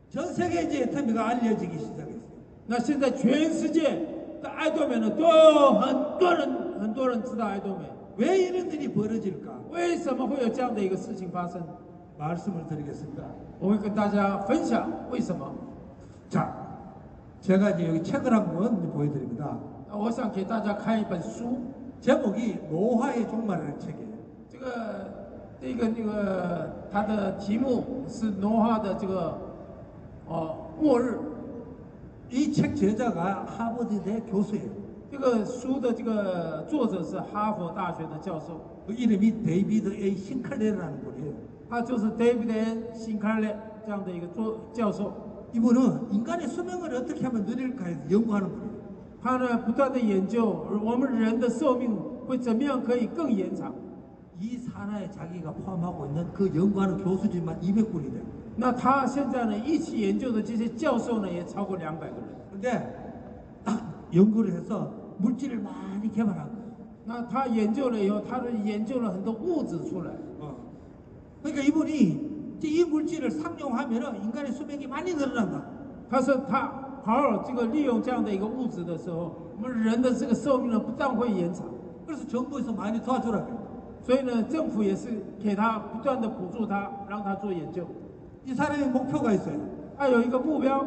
전 세계 이제 애터미가 알려지기 시작했어요. 那现在全世界的爱多美呢，都很多人很多人知道爱多美。 왜 이런 일이 벌어질까? 为什么会有这样的一个事情发生？ 말씀을 드리겠습니다. 我会跟大家分享为什么。 자, 제가 이제 여기 책을 한 권 보여드립니다. 那我想给大家看一本书， 제목이 노화의 종말이라는 책이에요. 这个这个那个它的题目是挪化的这个哦末日。 이 책 제자가 하버드대 교수예요. 这个书的这个作者是哈佛大学的教授， 그 이름이 데이비드 A 싱클레라는 분이에요. 他就是 David N. 辛康列这样的一个作教授。 이분은 인간의 수명을 어떻게 하면 늘릴까에 대해서 연구하는 분이에요. 他呢不断的研究我们人的寿命会怎么样可以更延长。 이 산하에 자기가 포함하고 있는 그 연구하는 교수지만 200분이 돼요. 那他现在呢一起研究的这些教授呢也超过两百个人。 근데 딱 연구를 해서 물질을 많이 개발한 거예요. 那他研究了以后，他的研究了很多物质出来。 어. 그러니까 이분이 이제 이 물질을 상용하면 인간의 수명이 많이 늘어난다. 他说他好好这个利用这样的一个物质的时候，我们人的这个寿命呢不但会延长， 그래서 정부에서 많이 도와주라고 해요. 所以呢政府也是给他不断的补助他，让他做研究。 이 사람의 목표가 있어요. 他有一个目标，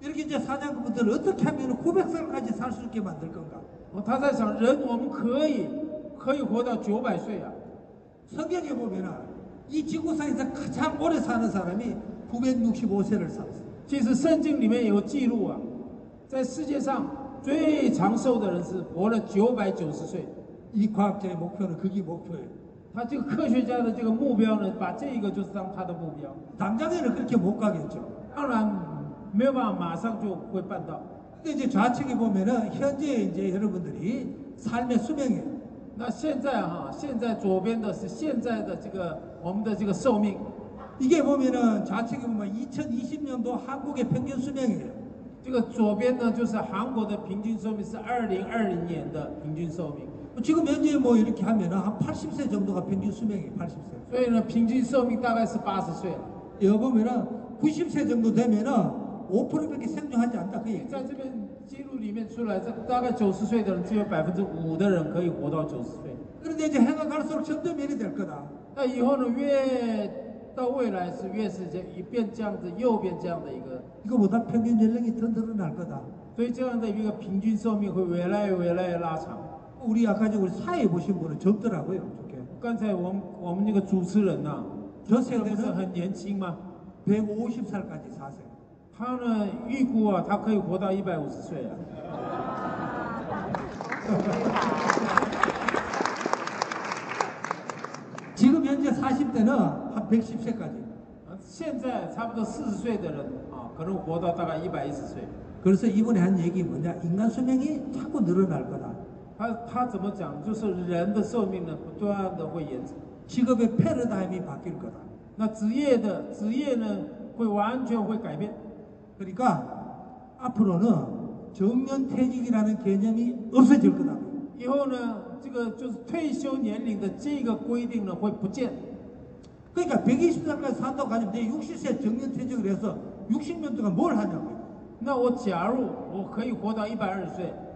이렇게 이제 사냥꾼들을 어떻게 하면 900살까지 살 수 있게 만들 건가? 哦，他在想人我们可以可以活到九百岁啊。 성경에 보면은 이 지구상에서 가장 오래 사는 사람이 965세를 살았어요. 其实圣经里面有记录啊，在世界上最长寿的人是活了九百九十岁。 이 과학자의 목표는 그게 목표예요. 他这个科学家的这个目标呢，把这个就是当他的目标。 당장에는 그렇게 못 가겠죠. 当然没有办法马上就会办到。 근데 이제 좌측에 보면은 현재 이제 여러분들이 삶의 수명이에요. 那现在哈、现在左边的是现在的这个我们的这个寿命， 이게 보면은 좌측에 보면 2020년도 한국의 평균 수명이에요. 这个左边呢就是韩国的平均寿命是二零二零年的平均寿命， 지금 현재 뭐 이렇게 하면은 한 80세 정도가 평균 수명이에요. 80세. 所以呢平均寿命大概是八十岁了。 여기 보면은 90세 정도 되면은 5%밖에 생존하지 않다 그 얘기. 在这边记录里面出来，这大概九十岁的人只有百分之五的人可以活到九十岁。 그런데 이제 해가 갈수록 점점 이래 될 거다. 那以后呢，越到未来是越是这一变这样子，右边这样的一个， 이거보다 평균 연령이 더 늘어날 거다. 所以这样的一个平均寿命会越来越越来越拉长。 우리 아까 저 우리 사회 보신 분은 젊더라고요. 좋게. 刚才我们我们那个主持人呐、 저 这不是 세대는 很年轻吗？ 150살까지 사세요. 他呢预估啊，他可以活到一百五十岁啊。 지금 현재 40대는 한 110세까지. 啊现在差不多四十岁的人啊，可能活到大概一百一十岁。 그래서 이번에 한 얘기 뭐냐? 인간 수명이 자꾸 늘어날 거다. 他他怎么讲？就是人的寿命呢，不断的会延长。 직업의 패러다임이 바뀔 거다. 那职业的职业呢，会完全会改变。 그러니까 앞으로는 정년퇴직이라는 개념이 없어질 거다. 以后呢，这个就是退休年龄的这个规定呢会不见。 그러니까 120살까지 산다고 하면 내 60세 정년퇴직을 해서 60년 동안 뭘 하냐고요. 那我假如我可以活到一百二十岁，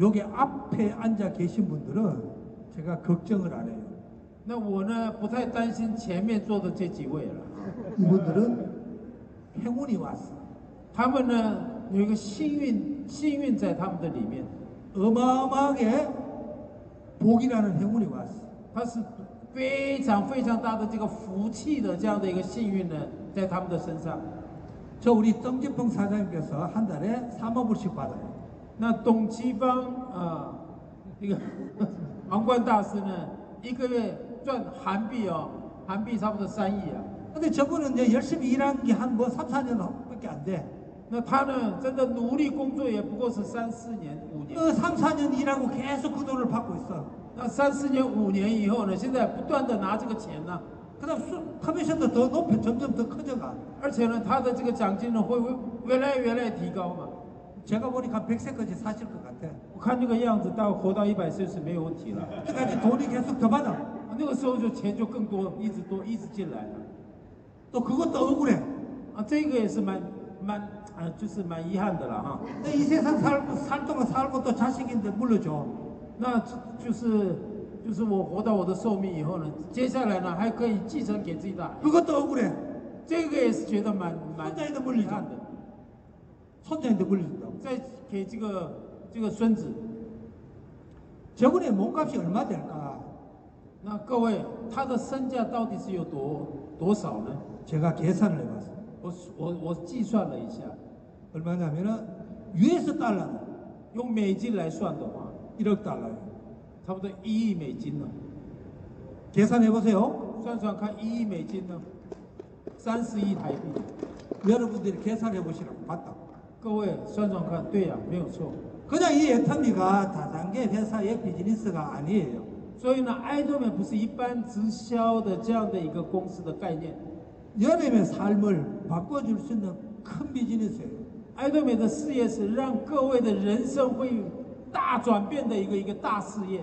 여기 앞에 앉아 계신 분들은 제가 걱정을 안 해요. 那我呢，不太担心前面坐的这几位了， 이분들은 행운이 왔어. 他们呢 有一个幸运，幸运在他们的里面， 어마어마하게 복이라는 행운이 왔어. 它是非常非常大的这个福气的这样的一个幸运呢，在他们的身上。 저 우리 정진평 사장님께서 한 달에 3만 불씩 받아요. 那董其芳啊，这个皇冠大师呢，一个月赚韩币哦，韩币差不多三亿啊。 근데 저분은 이제 열심히 일한 게 한 뭐 3, 4년밖에 안 돼. 那他呢，真的努力工作也不过是三四年、五年。 그 3, 4년 일하고 계속 그 돈을 받고 있어. 那三四年、五年以后呢，现在不断的拿这个钱呢， 그다음 수, 커미션도 더 높여 점점 더 커져가. 而且呢，他的这个奖金呢会会越来越来提高嘛。 제가 보니까 100세까지 사실 것 같아. 我看这个样子，到活到一百岁是没有问题了。 그까지 돈이 계속 더 받아. 那个时候就钱就更多，一直多，一直进来了。 또 그것도 억울해. 啊，这个也是蛮蛮啊，就是蛮遗憾的了哈。 내 이 세상 살고 살 동안 살고 또 자식인데 물려줘. 那就是就是我活到我的寿命以后呢，接下来呢还可以继承给自己的孩子， 그것도 억울해. 这个也是觉得蛮蛮 손자에도 遗 물리죠. 憾的。 손자인데 물려준다고. 再给这个这个孙子， 저분의 몸값이 얼마 될까? 那各位他的身价到底是有多多少呢？ 제가 계산을 해봤어요. 我我我计算了一下， 얼마냐면은 US 달러는 用美金来算的话， 1억 달러예요. 差不多一亿美金呢。 계산해 보세요. 算算看，一亿美金呢，三十亿台币。 여러분들이 계산해 보시라고 봤다. 各位算算看，对呀、没有错。 그냥 이 애터미가 다단계 회사의 비즈니스가 아니에요. 所以呢，爱多美不是一般直销的这样的一个公司的概念， 연예인의 삶을 바꿔줄 수 있는 큰 비즈니스예요. 爱多美的事业是让各位的人生会大转变的一个一个大事业，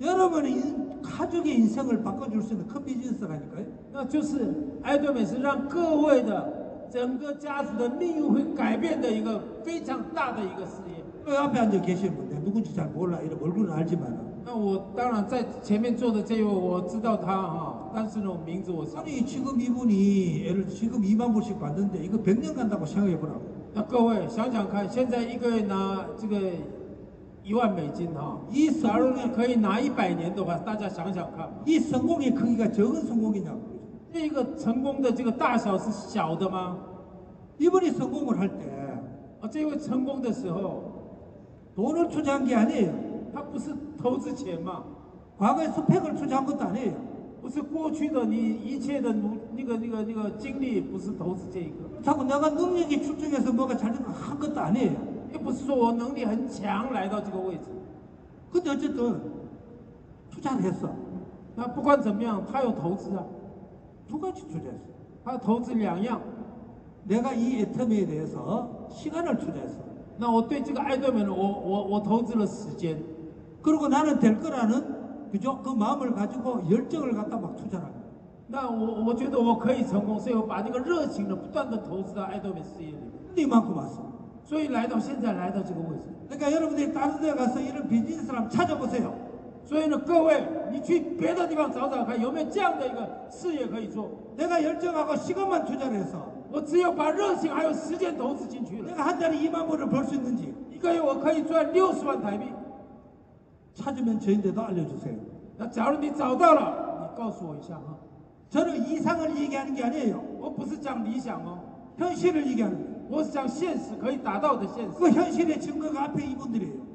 여러분의 인- 가족의 인생을 바꿔줄 수 있는 큰 비즈니스라니까요. 那就是爱多美是让各位的 整个家族的命运会改变的一个非常大的一个事业。 그 앞에 앉아 계신 분들 누군지 잘 몰라. 이런 얼굴은 알지만 那我当然在前面坐的这位我知道他哈，但是呢，我名字我想。 아니 지금 이분이 예를 들어 지금 2만 불씩 받는데 이거 100년 간다고 생각해 보라고. 那各位想想看，现在一个月拿这个一万美金哈，一假如你可以拿一百年的话，大家想想看， 이 성공의 크기가 적은 성공이냐고. 这个成功的这个大小是小的吗？ 이분이 성공을 할 때 啊，这位成功的时候， 돈을 투자한 게 아니에요. 他不是投资钱嘛， 과거에 스펙을 투자한 것도 아니에요. 不是过去的你一切的努那个那个那个精力，不是投资这一个， 자꾸 내가 능력이 출중해서 뭐가 잘된 한 것도 아니에요. 又不是说我能力很强来到这个位置。 근데 어쨌든 투자를 했어. 那不管怎么样，他有投资啊， 두 가지 투자했어. 他投资两样。 내가 이 애텀에 대해서 시간을 투자했어. 那我对这个爱多美呢，我我我投资了时间。 그리고 나는 될 거라는 그죠? 그 마음을 가지고 열정을 갖다 막 투자를 한 거야. 那我我觉得我可以成功，所以我把这个热情呢不断的投资到爱多美事业里面， 근데 이만큼 왔어. 所以来到现在来到这个位置。 그러니까 여러분들이 다른 데 가서 이런 비즈니스를 한번 찾아보세요. 所以呢，各位，你去别的地方找找看，有没有这样的一个事业可以做？ 내가 열정하고 시간만 투자를 해서 我只有把热情还有时间投资进去了， 내가 한 달에 2만 불을 벌 수 있는지 一个月我可以赚六十万台币。 찾으면 저희한테도 알려주세요. 那假如你找到了，你告诉我一下哈。 저는 이상을 얘기하는 게 아니에요. 我不是讲理想哦， 현실을 얘기하는 거예요. 我是讲现实可以达到的现实。 그 현실의 증거가 앞에 이분들이에요.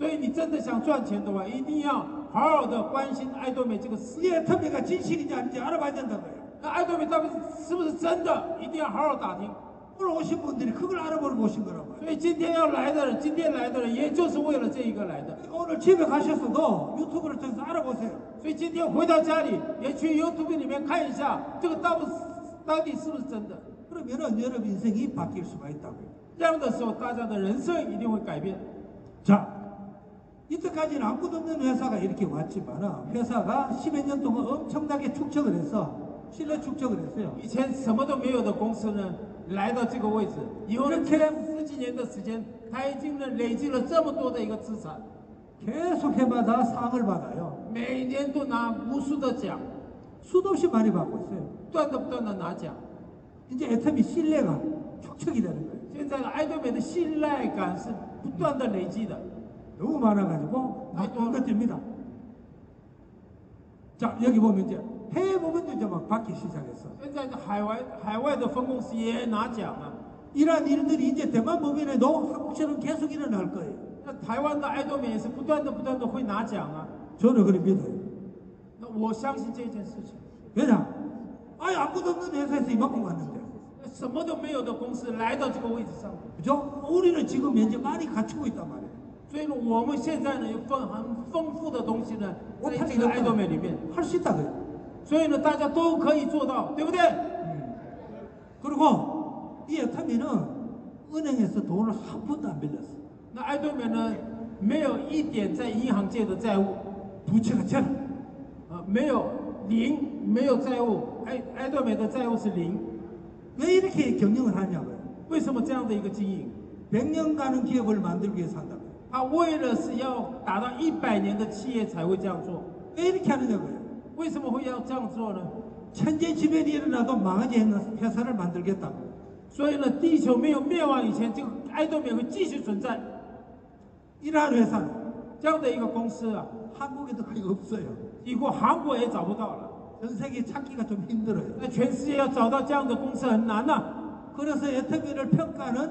所以你真的想赚钱的话，一定要好好的关心爱多美这个事 이 业。 애텀에가 진실인지 아닌지 알아봐야 된다고요. 那爱多美到底是不是真的，一定要好好打听。 오늘 오신 분들이 그걸 알아보고 오신 거라고요. 所以今天要来的人，今天来的人，也就是为了这一个来的。 오늘 집에 가셔서도 유튜브를 통해서 알아보세요. 所以今天回到家里，也去 YouTube 里面看一下，这个到底到底是不是真的？ 그러면은 여러분 인생이 바뀔 수가 있다고요. 这样的时候，大家的人生一定会改变。 자, 이때까지는 아무것도 없는 회사가 이렇게 왔지만 회사가 10여 년 동안 엄청나게 축적을 해서 신뢰 축적을 했어요. 以前什么都没有的公司呢，来到这个位置，以后呢，而且十几年的时间，它已经呢累积了这么多的一个资产， 계속 해마다 상을 받아요. 每年都拿无数的奖， 수도 없이 많이 받고 있어요. 不断的不断的拿奖。 이제 애터미 신뢰가 축적이 되는 거예요. 现在的爱多美的信赖感是不断的累积的， 너무 많아가지고 막 떨어집니다. 자 여기 보면 이제 해외 보면 이제 막 받기 시작했어. 现在的海外海外的分公司也拿奖了。 이러한 일들이 이제 대만 법인에도 한국처럼 계속 일어날 거예요. 那台湾的爱多美也是不断的不断的会拿奖啊。 저는 그래 믿어요. 那我相信这件事情， 왜냐? 아예 아무도 없는 회사에서 이만큼 왔는데. 什么都没有的公司来到这个位置上， 그죠? 우리는 지금 현재 많이 갖추고 있단 말이에요. 所以呢，我们现在呢有丰很丰富的东西呢，我看这个在这个爱多美里面， 할 수 있다 그래요. 所以呢，大家都可以做到，对不对？ 그리고 이 애터미는 은행에서 돈을 한 푼도 안 빌렸어. 那爱多美呢，没有一点在银行界的债务， 부채가 제로. 啊，没有零，没有债务，爱爱多美的债务是零。 왜 이렇게 경영을 하냐고요. 为什么这样的一个经营？ 100년 가는 기업을 만들기 위해서 한다고요. 他为了是要达到一百年的企业才会这样做。 왜 이렇게 하느냐고요. 为什么会要这样做呢？ 천재지변이 일어나도 망하지 않는 회사를 만들겠다고. 所以呢，地球没有灭亡以前，这个爱多美会继续存在。 이러한 회사는 这样的一个公司啊， 한국에도 거의 없어요. 以后韩国也找不到了。 전 세계 찾기가 좀 힘들어요. 那全世界要找到这样的公司很难呐、啊 그래서 애터미를 평가는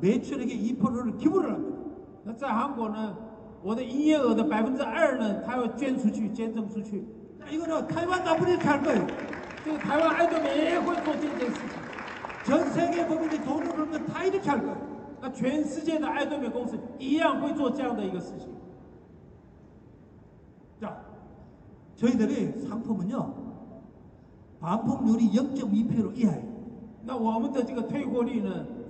매출액의 2%를 기부를 합니다. 那在韩国呢，我的营业额的百分之二呢，他会捐出去，捐赠出去。 자 이거는 타이완 나쁘게 할 거예요. 这个台湾爱多美也会做这件事情。 전 세계 법인이 돈을 벌면 다 이렇게 할 거예요. 那全世界的爱多美公司一样会做这样的一个事情。 자 저희들이 상품은요 반품률이 0.2% 이하예요. 那我们的这个退货率呢，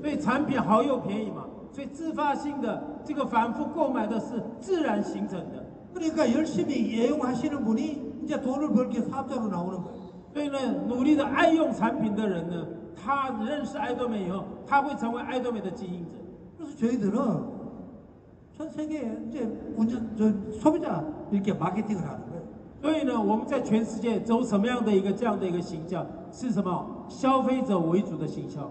所以产品好又便宜嘛，所以自发性的这个反复购买的是自然形成的。 그러니까 열심히 애용하시는 분이 이제 돈을 벌기 위해 사업자로 나오는 거예요. 所以呢，努力的爱用产品的人呢，他认识爱多美以后，他会成为爱多美的经营者。 그래서 저희들은 전 세계에 이제 운전, 저 소비자 이렇게 마케팅을 하는 거예요. 所以呢，我们在全世界走什么样的一个这样的一个形象？是什么？消费者为主的形象。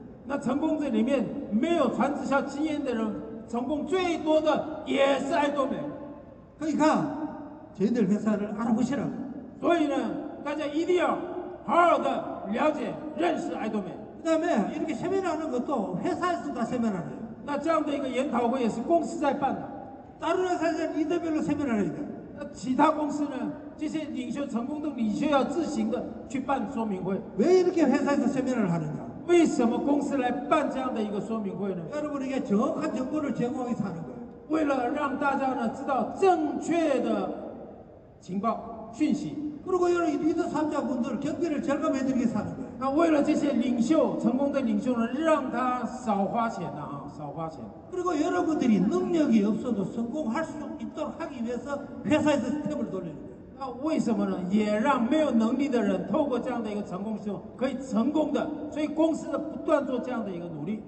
那成功者里面没有传直销经验的人，成功最多的也是爱多美。 그러니까 저희들 회사를 알아보시라고. 所以呢，大家一定要好好的了解、认识爱多美。 그 다음에 이렇게 세미나하는 것도 회사에서 다 세미나를 해요. 那这样的一个研讨会也是公司在办的。 다른 회사에서는 리더별로 세미나를 해야 돼요. 那其他公司呢，这些领袖成功的领袖要自行的去办说明会。 왜 이렇게 회사에서 세미나를 하느냐? 为什么公司来办这样的一个说明会呢？ 여러분에게 정확한 정보를 제공하기 위해서 하는 거예요. 为了让大家呢知道正确的情报讯息， 그리고 여러 리더 삼자분들 경비를 절감해드리겠어 하는 거예요. 那为了这些领袖成功的领袖呢，让他少花钱呐啊，少花钱。 그리고 여러분들이 능력이 없어도 성공할 수 있도록 하기 위해서 회사에서 스텝을 돌리는 거예요. 那为什么呢？也让没有能力的人透过这样的一个成功系统，可以成功的，所以公司的不断做这样的一个努力。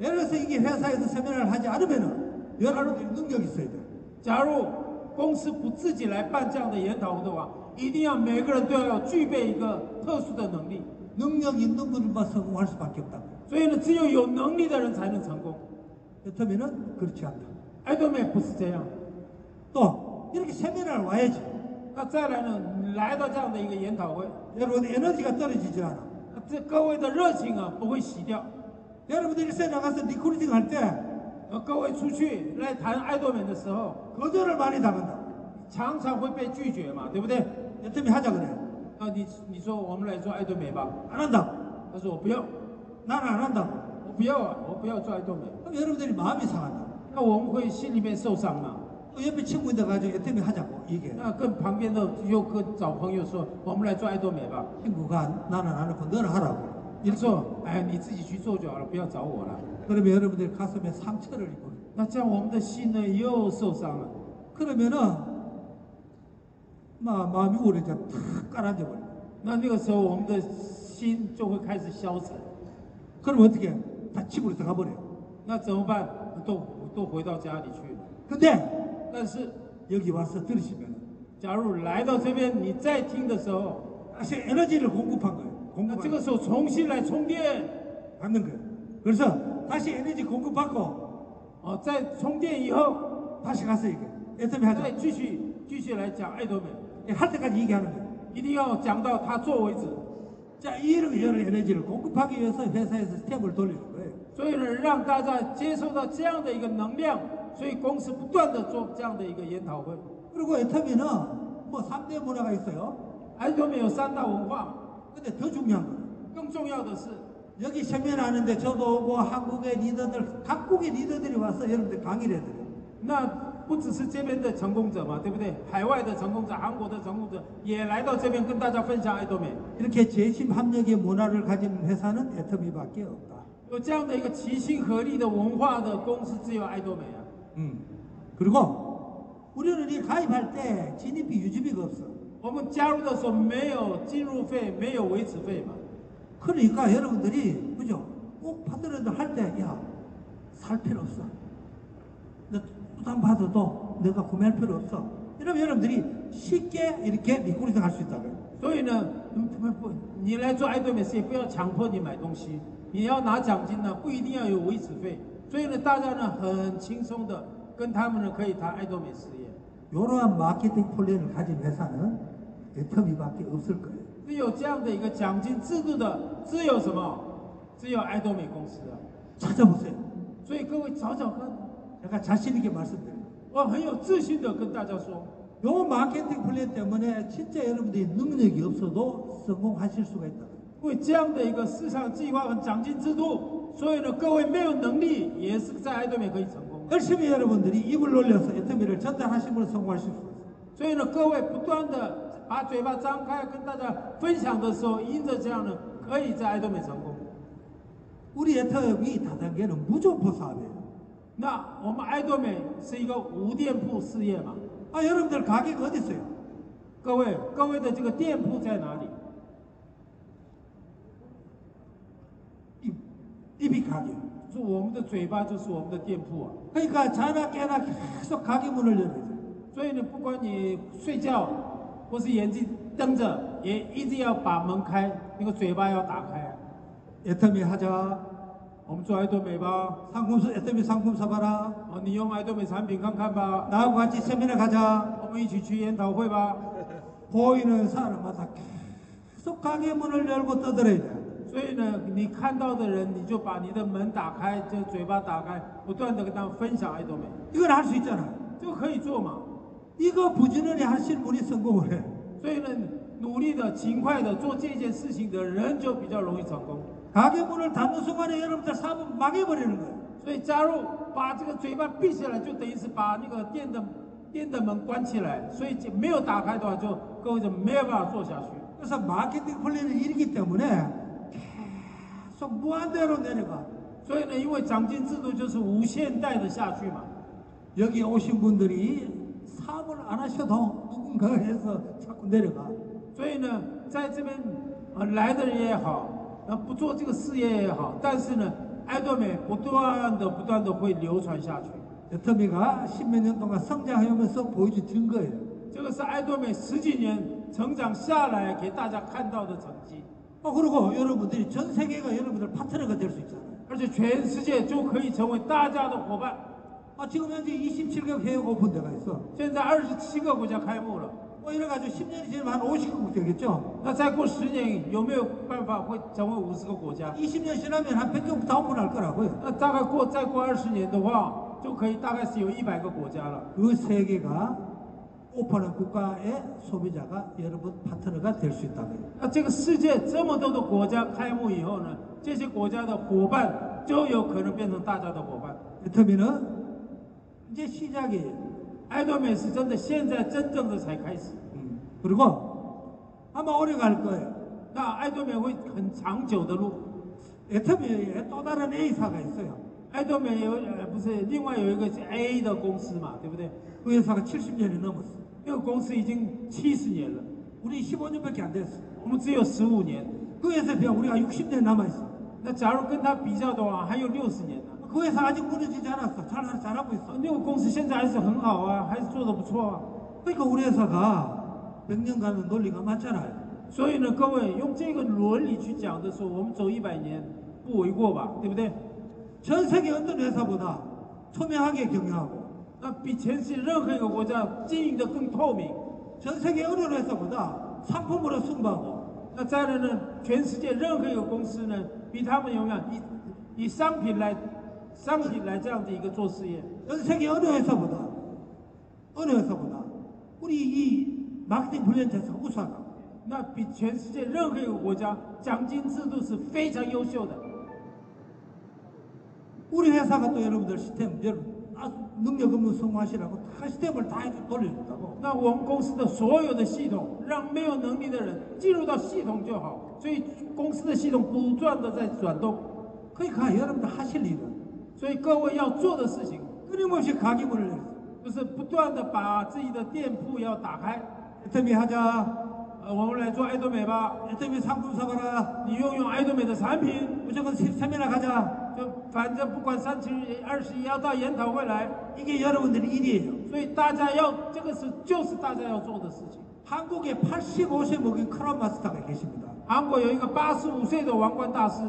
예를 들어서 이게 회사에서 세미나를 하지 않으면은 여러분들이 능력이 있어야 돼요. 假如公司不自己来办这样的研讨会的话，一定要每个人都要具备一个特殊的能力。 능력 있는 분들만 성공할 수밖에 없다. 所以呢，只有有能力的人才能成功。 그렇다면은 그렇지 않다. 爱多美不是这样。 또 이렇게 세미나를 와야지. 那再来呢，你来到这样的一个研讨会， 여러분 에너지가 떨어지지 않아. 这各位的热情啊不会洗掉。 여러분들이 세 나가서 리크루팅 할 때 呃，各位出去来谈爱多美的时候， 거절을 많이 당한다. 常常会被拒绝嘛，对不对？ 여태미 하자 그래. 啊，你你说我们来做爱多美吧， 안 한다. 他说我不要， 나는 안 한다고. 我不要啊，我不要做爱多美。 그럼 여러분들이 마음이 상한다. 那我们会心里面受伤嘛？ 또 옆에 친구인데 가지고 여태미 하자고 이게 那跟旁边的又跟找朋友说，我们来做爱多美吧。 친구가 나는 안 하고 너는 하라고. 你说，哎，你自己去做就好了，不要找我了。 그러면 여러분들이 가슴에 상처를 입고 那这样我们的心呢又受伤了。 그러면은 마, 마음이 우울해져 탁 깔아져 버려. 那那个时候我们的心就会开始消沉。 그럼 어떻게? 다 집으로 들어가 버려. 那怎么办？都都回到家里去了。 근데 但是， 여기 와서 들으시면 假如来到这边，你再听的时候， 다시 에너지를 공급한 거예요. 那 공급 这个时候重新来充电， 받는 거예요. 그래서 다시 에너지 공급받고 哦，在充电以后， 다시 가서 얘기해. 애터미 하자. 再继续继续来讲爱多美， 예, 할 때까지 얘기하는 거예요. 一定要讲到他做为止。 자, 이런 여러 에너지를 공급하기 위해서 회사에서 스텝을 돌리는 거예요. 所以呢，让大家接受到这样的一个能量， 所以公司不断的做这样的一个研讨会。 그리고 애터미는 뭐 3대 문화가 있어요. 爱多美有三大文化嘛， 근데 더 중요한 거는 更重要的是， 여기 세미나 하는데 저도 오고 한국의 리더들, 각국의 리더들이 와서 여러분들 강의를 해드려요. 那不只是这边的成功者嘛，对不对？海外的成功者、韩国的成功者也来到这边跟大家分享爱多美。 이렇게 재심 합력의 문화를 가진 회사는 애터미밖에 없다. 有这样的一个齐心合力的文化的公司，只有爱多美啊。 음. 그리고 우리는 이 가입할 때 진입비 유지비가 없어. 我们加入的时候没有进入费，没有维持费嘛， 그러니까 여러분들이 그죠? 꼭 받으려도 할 때 야 살 필요 없어. 너 부담 받아도 내가 구매할 필요 없어. 이러면 여러분들이 쉽게 이렇게 리크루팅 할 수 있다고요. 所以呢，嗯不不，你来做爱多美事业，不要强迫你买东西，你要拿奖金呢，不一定要有维持费。 所以呢，大家呢很轻松的跟他们呢可以谈爱多美事业。 이러한 마케팅 플랜을 가진 회사는 애터미밖에 없을 거예요. 只有这样的一个奖金制度的，只有什么？只有爱多美公司啊。 찾아보세요. 所以各位找找看， 제가 자신 있게 말씀드려요. 我很有自信的跟大家说， 요 마케팅 플랜 때문에 진짜 여러분들이 능력이 없어도 성공하실 수가 있다. 因为这样的一个市场计划和奖金制度， 所以呢，各位没有能力也是在爱多美可以成功。 열심히 여러분들이 입을 놀려서 애터미를 전달하시면 성공하실 수 있어요. 所以呢，各位不断的把嘴巴张开跟大家分享的时候，因着这样呢，可以在爱多美成功。 우리 애터미 다단계는 무조건 사업이에요. 那我们爱多美是一个无店铺事业嘛？ 아 여러분들 가게가 어디 있어요? 各位，各位的这个店铺在哪里？ 입이 가게. 是我们的嘴巴就是我们的店铺啊。 그러니까 자나 깨나 계속 가게 문을 열어야 돼요. 所以呢，不管你睡觉或是眼睛瞪着，也一直要把门开，那个嘴巴要打开啊。 애터미 하자. 我们做爱多美吧， 상품 사- 애터미 상품 사봐라. 哦，你用爱多美产品看看吧， 나하고 같이 세미나 가자. 我们一起去研讨会吧。 보이는 사람마다 계속 가게 문을 열고 떠들어야 돼. 所以呢，你看到的人，你就把你的门打开，就嘴巴打开，不断的跟他们分享爱多美， 이걸 할 수 있잖아. 这个可以做嘛。 이거 부지런히 하시는 분이 성공을 해. 所以呢，努力的、勤快的做这件事情的人就比较容易成功。 가게 문을 닫는 순간에 여러분들 사업 망해버리는 거예요. 所以加入把这个嘴巴闭起来，就等于是把那个店的 店的门关起来，所以就没有打开的话，就各位就没有办法做下去。 그래서 마케팅 플랜이 일이기 때문에 계속 무한대로 내려가. 所以呢，因为奖金制度就是无限代的下去嘛。 여기 오신 분들이 사업을 안 하셔도 누군가 해서 자꾸 내려가. 所以呢，在这边呃来的人也好，呃不做这个事业也好，但是呢，爱多美不断的不断的会流传下去。 여터미가 십몇 년 동안 성장하면서 보여준 증거예요. 这个是爱多美十几年成长下来给大家看到的成绩， 어, 그리고 여러분들이 전 세계가 여러분들 파트너가 될 수 있잖아요. 而且全世界就可以成为大家的伙伴。 아, 지금 현재 27개 해외 오픈대가 있어. 现在二十七个国家开幕了， 뭐 이래가지고 10년이 지나면 한 50개국 되겠죠? 那再过十年有没有办法会成为五十个国家？ 20년 지나면 한 100개국 다 오픈할 거라고요. 那大概过再过二十年的话，就可以大概是有一百个国家了。 그 세계가 오픈한 국가의 소비자가 여러분 파트너가 될 수 있다고요. 那这个世界这么多的国家开幕以后呢，这些国家的伙伴就有可能变成大家的伙伴。 여터미는 이제 시작이에요. 爱多美是真的，现在真正的才开始。 음. 그리고 아마 오래 갈 거예요. 那爱多美会很长久的路。 애터미에 또 다른 A사가 있어요. 爱多美有呃不是另外有一个是 A 的公司嘛，对不对？ 그 회사가 70년이 넘었어. 那个公司已经七十年了， 우리 15년밖에 안 됐어. 我们只有十五年。 그 회사에 비하면 우리가 60년 남아있어. 那假如跟它比较的话，还有六十年呢。 그 회사 아직 무너지지 않았어. 잘, 잘하고 있어. 那个公司现在还是很好啊，还是做的不错啊。 그러니까 우리 회사가 100년 가면 논리가 맞잖아요. 所以呢，各位用这个伦理去讲的时候，我们走一百年不为过吧，对不对？ 전 세계 어떤 회사보다 투명하게 경영하고 那比全世界任何一个国家经营的更透明。 전 세계 어느 회사보다 상품으로 승부하고 那再来呢，全世界任何一个公司呢，比他们有没有以以商品来商品来这样的一个做事业？ 전 세계 어느 회사보다 어느 회사보다 우리 이 마케팅 블렌트에서 우수하다. 那比全世界任何一个国家奖金制度是非常优秀的。 우리 회사가 또 여러분들 시스템 여러분 啊弄掉根本生活下来我还是这么大一个国人然后那我们公司的所有的系统让没有能力的人进入到系统就好所以公司的系统不断的在转动可以看一下他们的哈欠里的所以各位要做的事情根本就卡进不了就是不断的把自己的店铺要打开证明大家呃我们来做爱多美吧证明差不多差不你用用爱多美的产品我就把产品来看一反正不管三十二十一要到研讨会来， 이게 여러분들의 일이에요. 所以大家要这个是就是大家要做的事情。 한국에 85세 먹인 크라운 마스터가 계십니다. 韩国有一个八十五岁的王冠大师，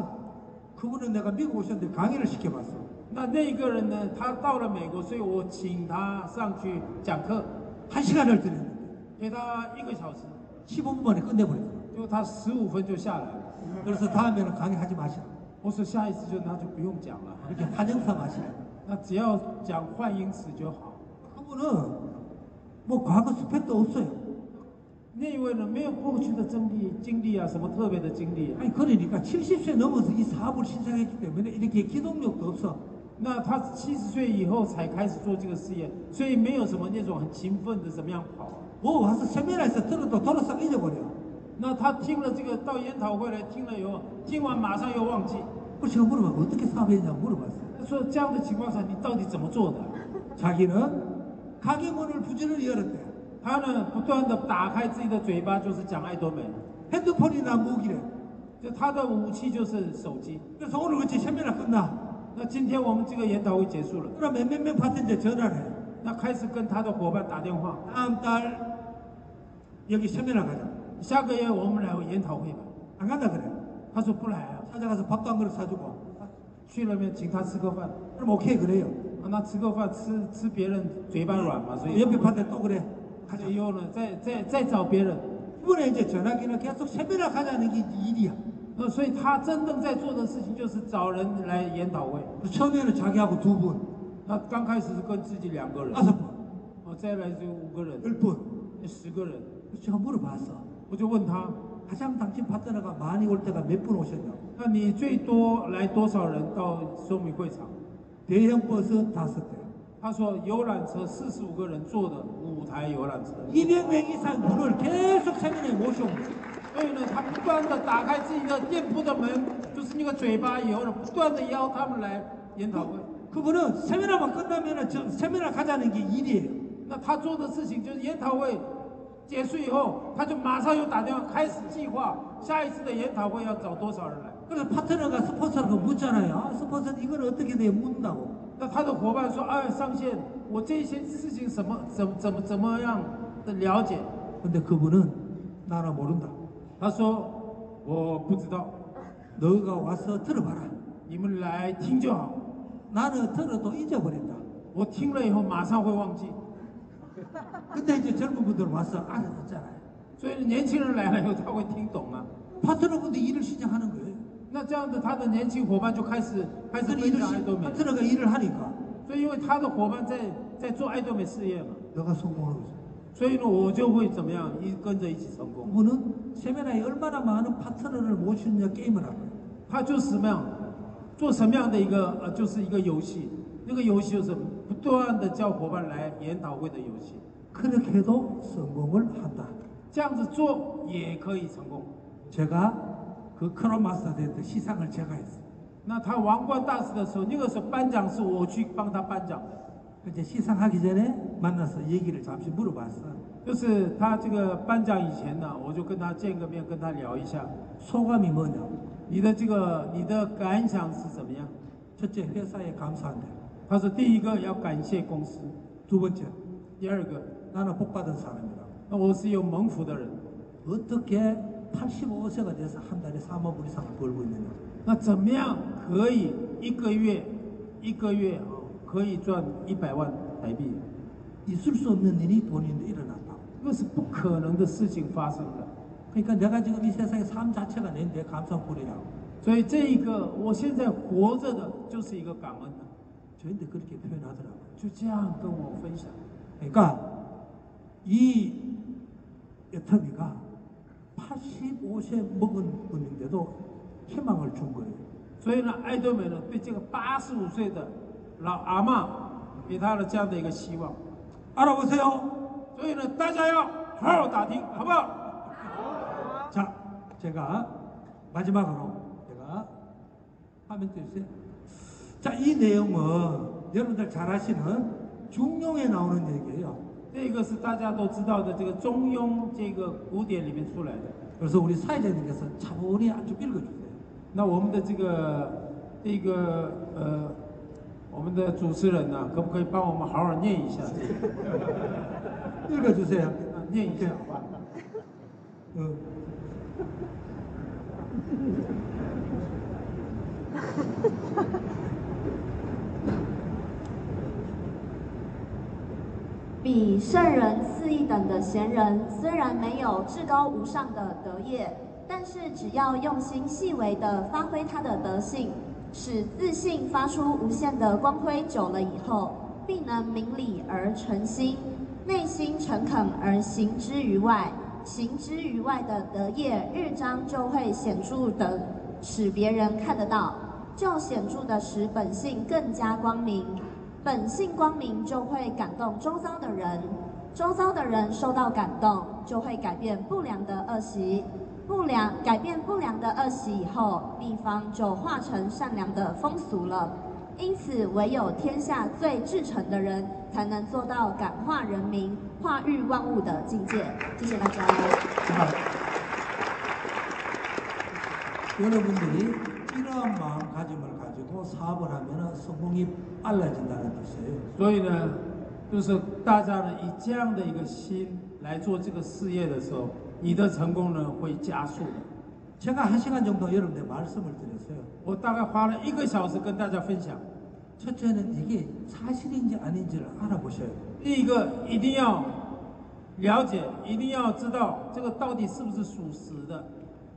그분은 내가 미국 오셨는데 강의를 시켜봤어. 那那个人呢，他到了美国，所以我请他上去讲课， 한 시간을 드렸는데 给他一个小时， 15분 만에 끝내버렸어. 结果他十五分就下来了。 그래서 다음에는 강의하지 마시라. 我说下一次就那就不用讲了， 이렇게 환영사 마시라. 那只要讲换音词就好。 그분은 뭐 과거 스펙도 없어요. 那一位呢，没有过去的经历经历啊，什么特别的经历、啊。 아니 그러니까 70세 넘어서 이 사업을 시작했기 때문에 이렇게 기동력도 없어. 那他七十岁以后才开始做这个事业，所以没有什么那种很勤奋的怎么样跑啊。 뭐 와서 세미나에서 들어도 돌아서 잊어버려. 那他听了这个到研讨会来听了以后，听完马上又忘记。 그 제가 물어봐 어떻게 사업했냐고 물어봤어요. 他说这样的情况下，你到底怎么做的？ 자기는 가게 문을 부지런히 열었대. 他呢，不断的打开自己的嘴巴，就是讲爱多美。 핸드폰이나 무기래. 就他的武器就是手机。 그래서 오늘 그치 세미나 끝나. 那今天我们这个研讨会结束了， 그럼 몇몇몇 파트인데 전화를 해. 那开始跟他的伙伴打电话， 다음 달 여기 세미나 가자. 下个月我们来研讨会吧。 안 간다 그래. 他说不来啊， 찾아가서 밥도 한 그릇 사주고. 去那边请他吃个饭。 그럼 오케이 그래요. 啊，那吃个饭吃吃别人嘴巴软嘛，所以 옆에 파트 또 그래. 他就以后呢，再再再找别人。 이번에 이제 전화기는 계속 세미나 가자는 게 일이야. 那所以他真正在做的事情就是找人来研讨会。 처음에는 자기하고 두 분, 那刚开始是跟自己两个人， 다섯 분, 哦，再来就五个人， 열 분. 十个人。 제가 물어봤어. 我就问他， 가장 당신 파트너가 많이 올 때가 몇 분 오셨냐고. 那你最多来多少人到说明会场？ 대형 버스 다섯 대, 他说游览车四十五个人坐的五台游览车， 200명 이상 분을 계속 세면에 모셔온 거예요. 所以呢，他不断的打开自己的店铺的门，就是那个嘴巴以后呢，不断的邀他们来研讨会。 그분은 세미나만 끝나면은 저 세미나 가자는 게 일이에요. 那他做的事情就是研讨会 结束以后，他就马上又打电话开始计划下一次的研讨会要找多少人来。 그래서 파트너가 스폰서라고 묻잖아요. 아, 스폰서 이건 어떻게 돼? 묻는다고. 那他的伙伴说：“哎，上线，我这些事情什么怎怎么怎么样的了解 근데 그분은 나나 모른다. ？”他说：“我不知道， 너가 와서 들어봐라. 你们来听就好。 나는 들어도 잊어버린다. 我听了以后马上会忘记。 근데 이제 젊은 분들 와서 알아듣잖아요. 所以年轻人来了以后他会听懂啊。 파트너분들 일을 시작하는 거예요. 那这样子，他的年轻伙伴就开始开始 그래서 分 일을 享 시, 爱多美。 파트너가 일을 하니까 所以因为他的伙伴在在做爱多美事业嘛， 너가 성공하고 있어. 所以呢，我就会怎么样一跟着一起成功。 그분은 세미나에 얼마나 많은 파트너를 모시느냐 게임을 하는 거예요. 他就是什么样，做什么样的一个呃，就是一个游戏。那个游戏就是不断的叫伙伴来研讨会的游戏。 그렇게 해도 성공을 한다. 这样子做也可以成功。 제가 그 크로마스터 대때 시상을 제가 했어요. 那他王冠大使的时候，那个时候颁奖是我去帮他颁奖的， 이제 시상하기 전에 만나서 얘기를 잠시 물어봤어. 就是他这个颁奖以前呢，我就跟他见个面，跟他聊一下， 소감이 뭐냐고. 你的这个你的感想是怎么样？ 첫째 회사에 감사한다. 他说第一个要感谢公司， 두 번째 第二个， 나는 복 받은 사람이라고. 那我是有蒙福的人。 어떻게 85세가 돼서 한 달에 3억 불 이상을 벌고 있느냐. 那怎么样可以一个月一个月哦可以赚一百万台币？ 있을 수 없는 일이 본인도 일어났다고. 那是不可能的事情发生的。 그러니까 내가 지금 이 세상에 삶 자체가 내 감사풀이라고. 所以这一个我现在活着的就是一个感恩的， 저한테 그렇게 표현하더라고요. 就这样跟我分享。 그러니까 이 애터미가 85세 먹은 분인데도 희망을 준 거예요. 所以呢，爱多美呢对这个八十五岁的老阿嬷给他了这样的一个希望。 알아보세요. 所以呢，大家要好好打听，好不好？ 자, 제가 마지막으로 제가 화면 띄우세요. 자, 이 내용은 여러분들 잘 아시는 중용에 나오는 얘기예요. 这个是大家都知道的这个《中庸》这个古典里面出来的。 그래서 우리 사회자님께서 차분히 좀 읽어주세요. 那我们的这个这个呃，我们的主持人呢、可不可以帮我们好好念一下？ 읽어주세요. 啊念一下，好吧？ 어. 比圣人次一等的贤人，虽然没有至高无上的德业，但是只要用心细微的发挥他的德性，使自信发出无限的光辉，久了以后，必能明理而诚心，内心诚恳而行之于外，行之于外的德业日章就会显著的使别人看得到，就显著的使本性更加光明。本性光明就会感动周遭的人，周遭的人受到感动，就会改变不良的恶习。不良改变不良的恶习以后，地方就化成善良的风俗了。因此，唯有天下最至诚的人，才能做到感化人民、化育万物的境界。谢谢大家。 자, 여러분들이 이러한 마음가짐을 가지고 사업을 하면 성공이 빨라진다는 뜻이에요. 所以呢，就是大家呢以这样的一个心来做这个事业的时候，你的成功呢会加速的。 제가 한 시간 정도 여러분들 말씀을 드렸어요. 我大概花了一个小时跟大家分享。 첫째는 이게 사실인지 아닌지를 알아보셔야 돼요. 第一个一定要了解，一定要知道这个到底是不是属实的。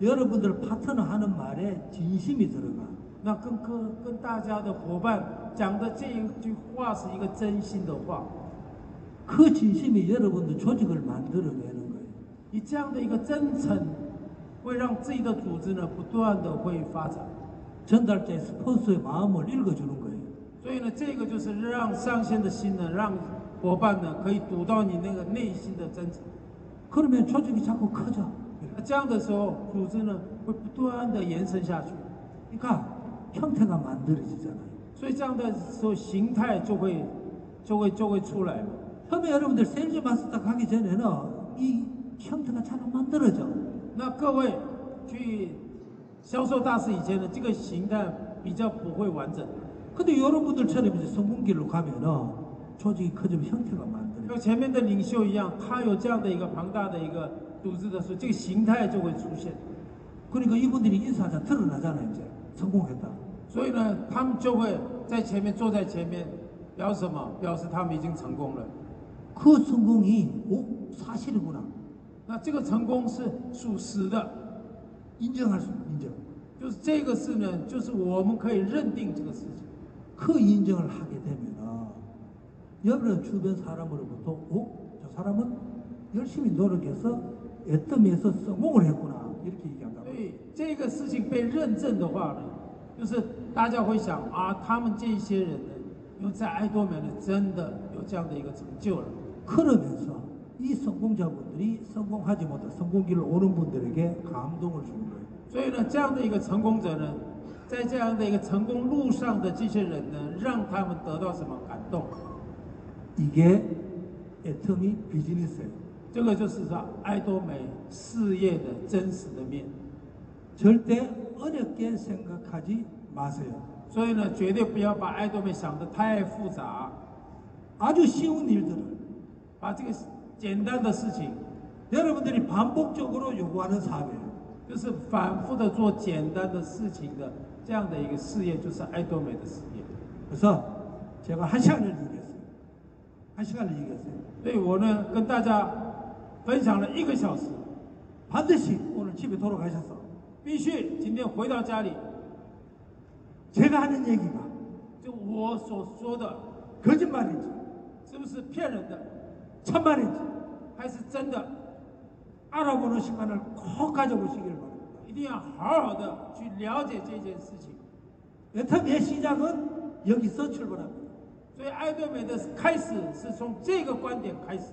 여러분들 파트너 하는 말에 진심이 들어가. 那跟跟跟大家的伙伴讲的这一句话是一个真心的话， 그 진심이 여러분들 조직을 만들어내는 거예요. 以这样的一个真诚，会让自己的组织呢不断的会发展。 전달자의 스폰서의 마음을 읽어주는 거예요. 所以呢，这个就是让上线的心呢，让伙伴呢可以读到你那个内心的真诚。 그러면 조직이 자꾸 커져. 那这样的时候，组织呢会不断的延伸下去， 그러니까 형태가 만들어지잖아요. 所以这样的时候形态就会就会就会出来了。 처음에 여러분들 세일즈 마스터 가기 전에는 이 형태가 잘 안 만들어져. 那各位去销售大师以前呢，这个形态比较不会完整。 근데 여러분들처럼 이제 성공길로 가면은 조직이 커지면 형태가 만들어져. 像前面的领袖一样，他有这样的一个庞大的一个 组织的时候，这个形态就会出现。 그러니까 이분들이 인사하자 드러나잖아요, 이제. 성공했다. 所以呢，他们就会在前面坐在前面，表示什么？表示他们已经成功了。 그 성공이 오 사실이구나 那这个成功是属实的， 인정할 수 인정. 就是这个事呢，就是我们可以认定这个事情。 그 인정을 하게 되면 여러분 주변 사람으로부터 어? 저 사람은 열심히 노력해서 애덤에서 성공을 했구나 이렇게 얘기한다. 所以这个事情被认证的话呢，就是大家会想啊，他们这一些人呢，因为在爱多美呢，真的有这样的一个成就了。 그러면서 이 성공자분들이 성공하지 못한 성공길을 오는 분들에게 감동을 주는 거예요. 所以呢，这样的一个成功者呢，在这样的一个成功路上的这些人呢，让他们得到什么感动？ 이게 애터미 비즈니스예요. 这个就是说爱多美事业的真实的面。 절대 어렵게 생각하지 마세요. 所以呢，绝对不要把爱多美想得太复杂， 아주 쉬운 일들을 把这个简单的事情， 여러분들이 반복적으로 요구하는 사업이에요. 就是反复的做简单的事情的这样的一个事业，就是爱多美的事业。 그래서 제가 한 시간을 얘기했어요. 한 시간을 얘기했어요. 所以我呢，跟大家 分享了一个小时， 반드시 오늘 집에 돌아가셔서 必须今天回到家里， 제가 하는 얘기가 就我所说的， 거짓말인지 是不是骗人的， 참말인지 还是真的？ 알아보는 시간을 꼭 가져보시길 바랍니다. 一定要好好的去了解这件事情。 애터미의 시작은 여기서 출발합니다. 所以爱多美的开始是从这个观点开始。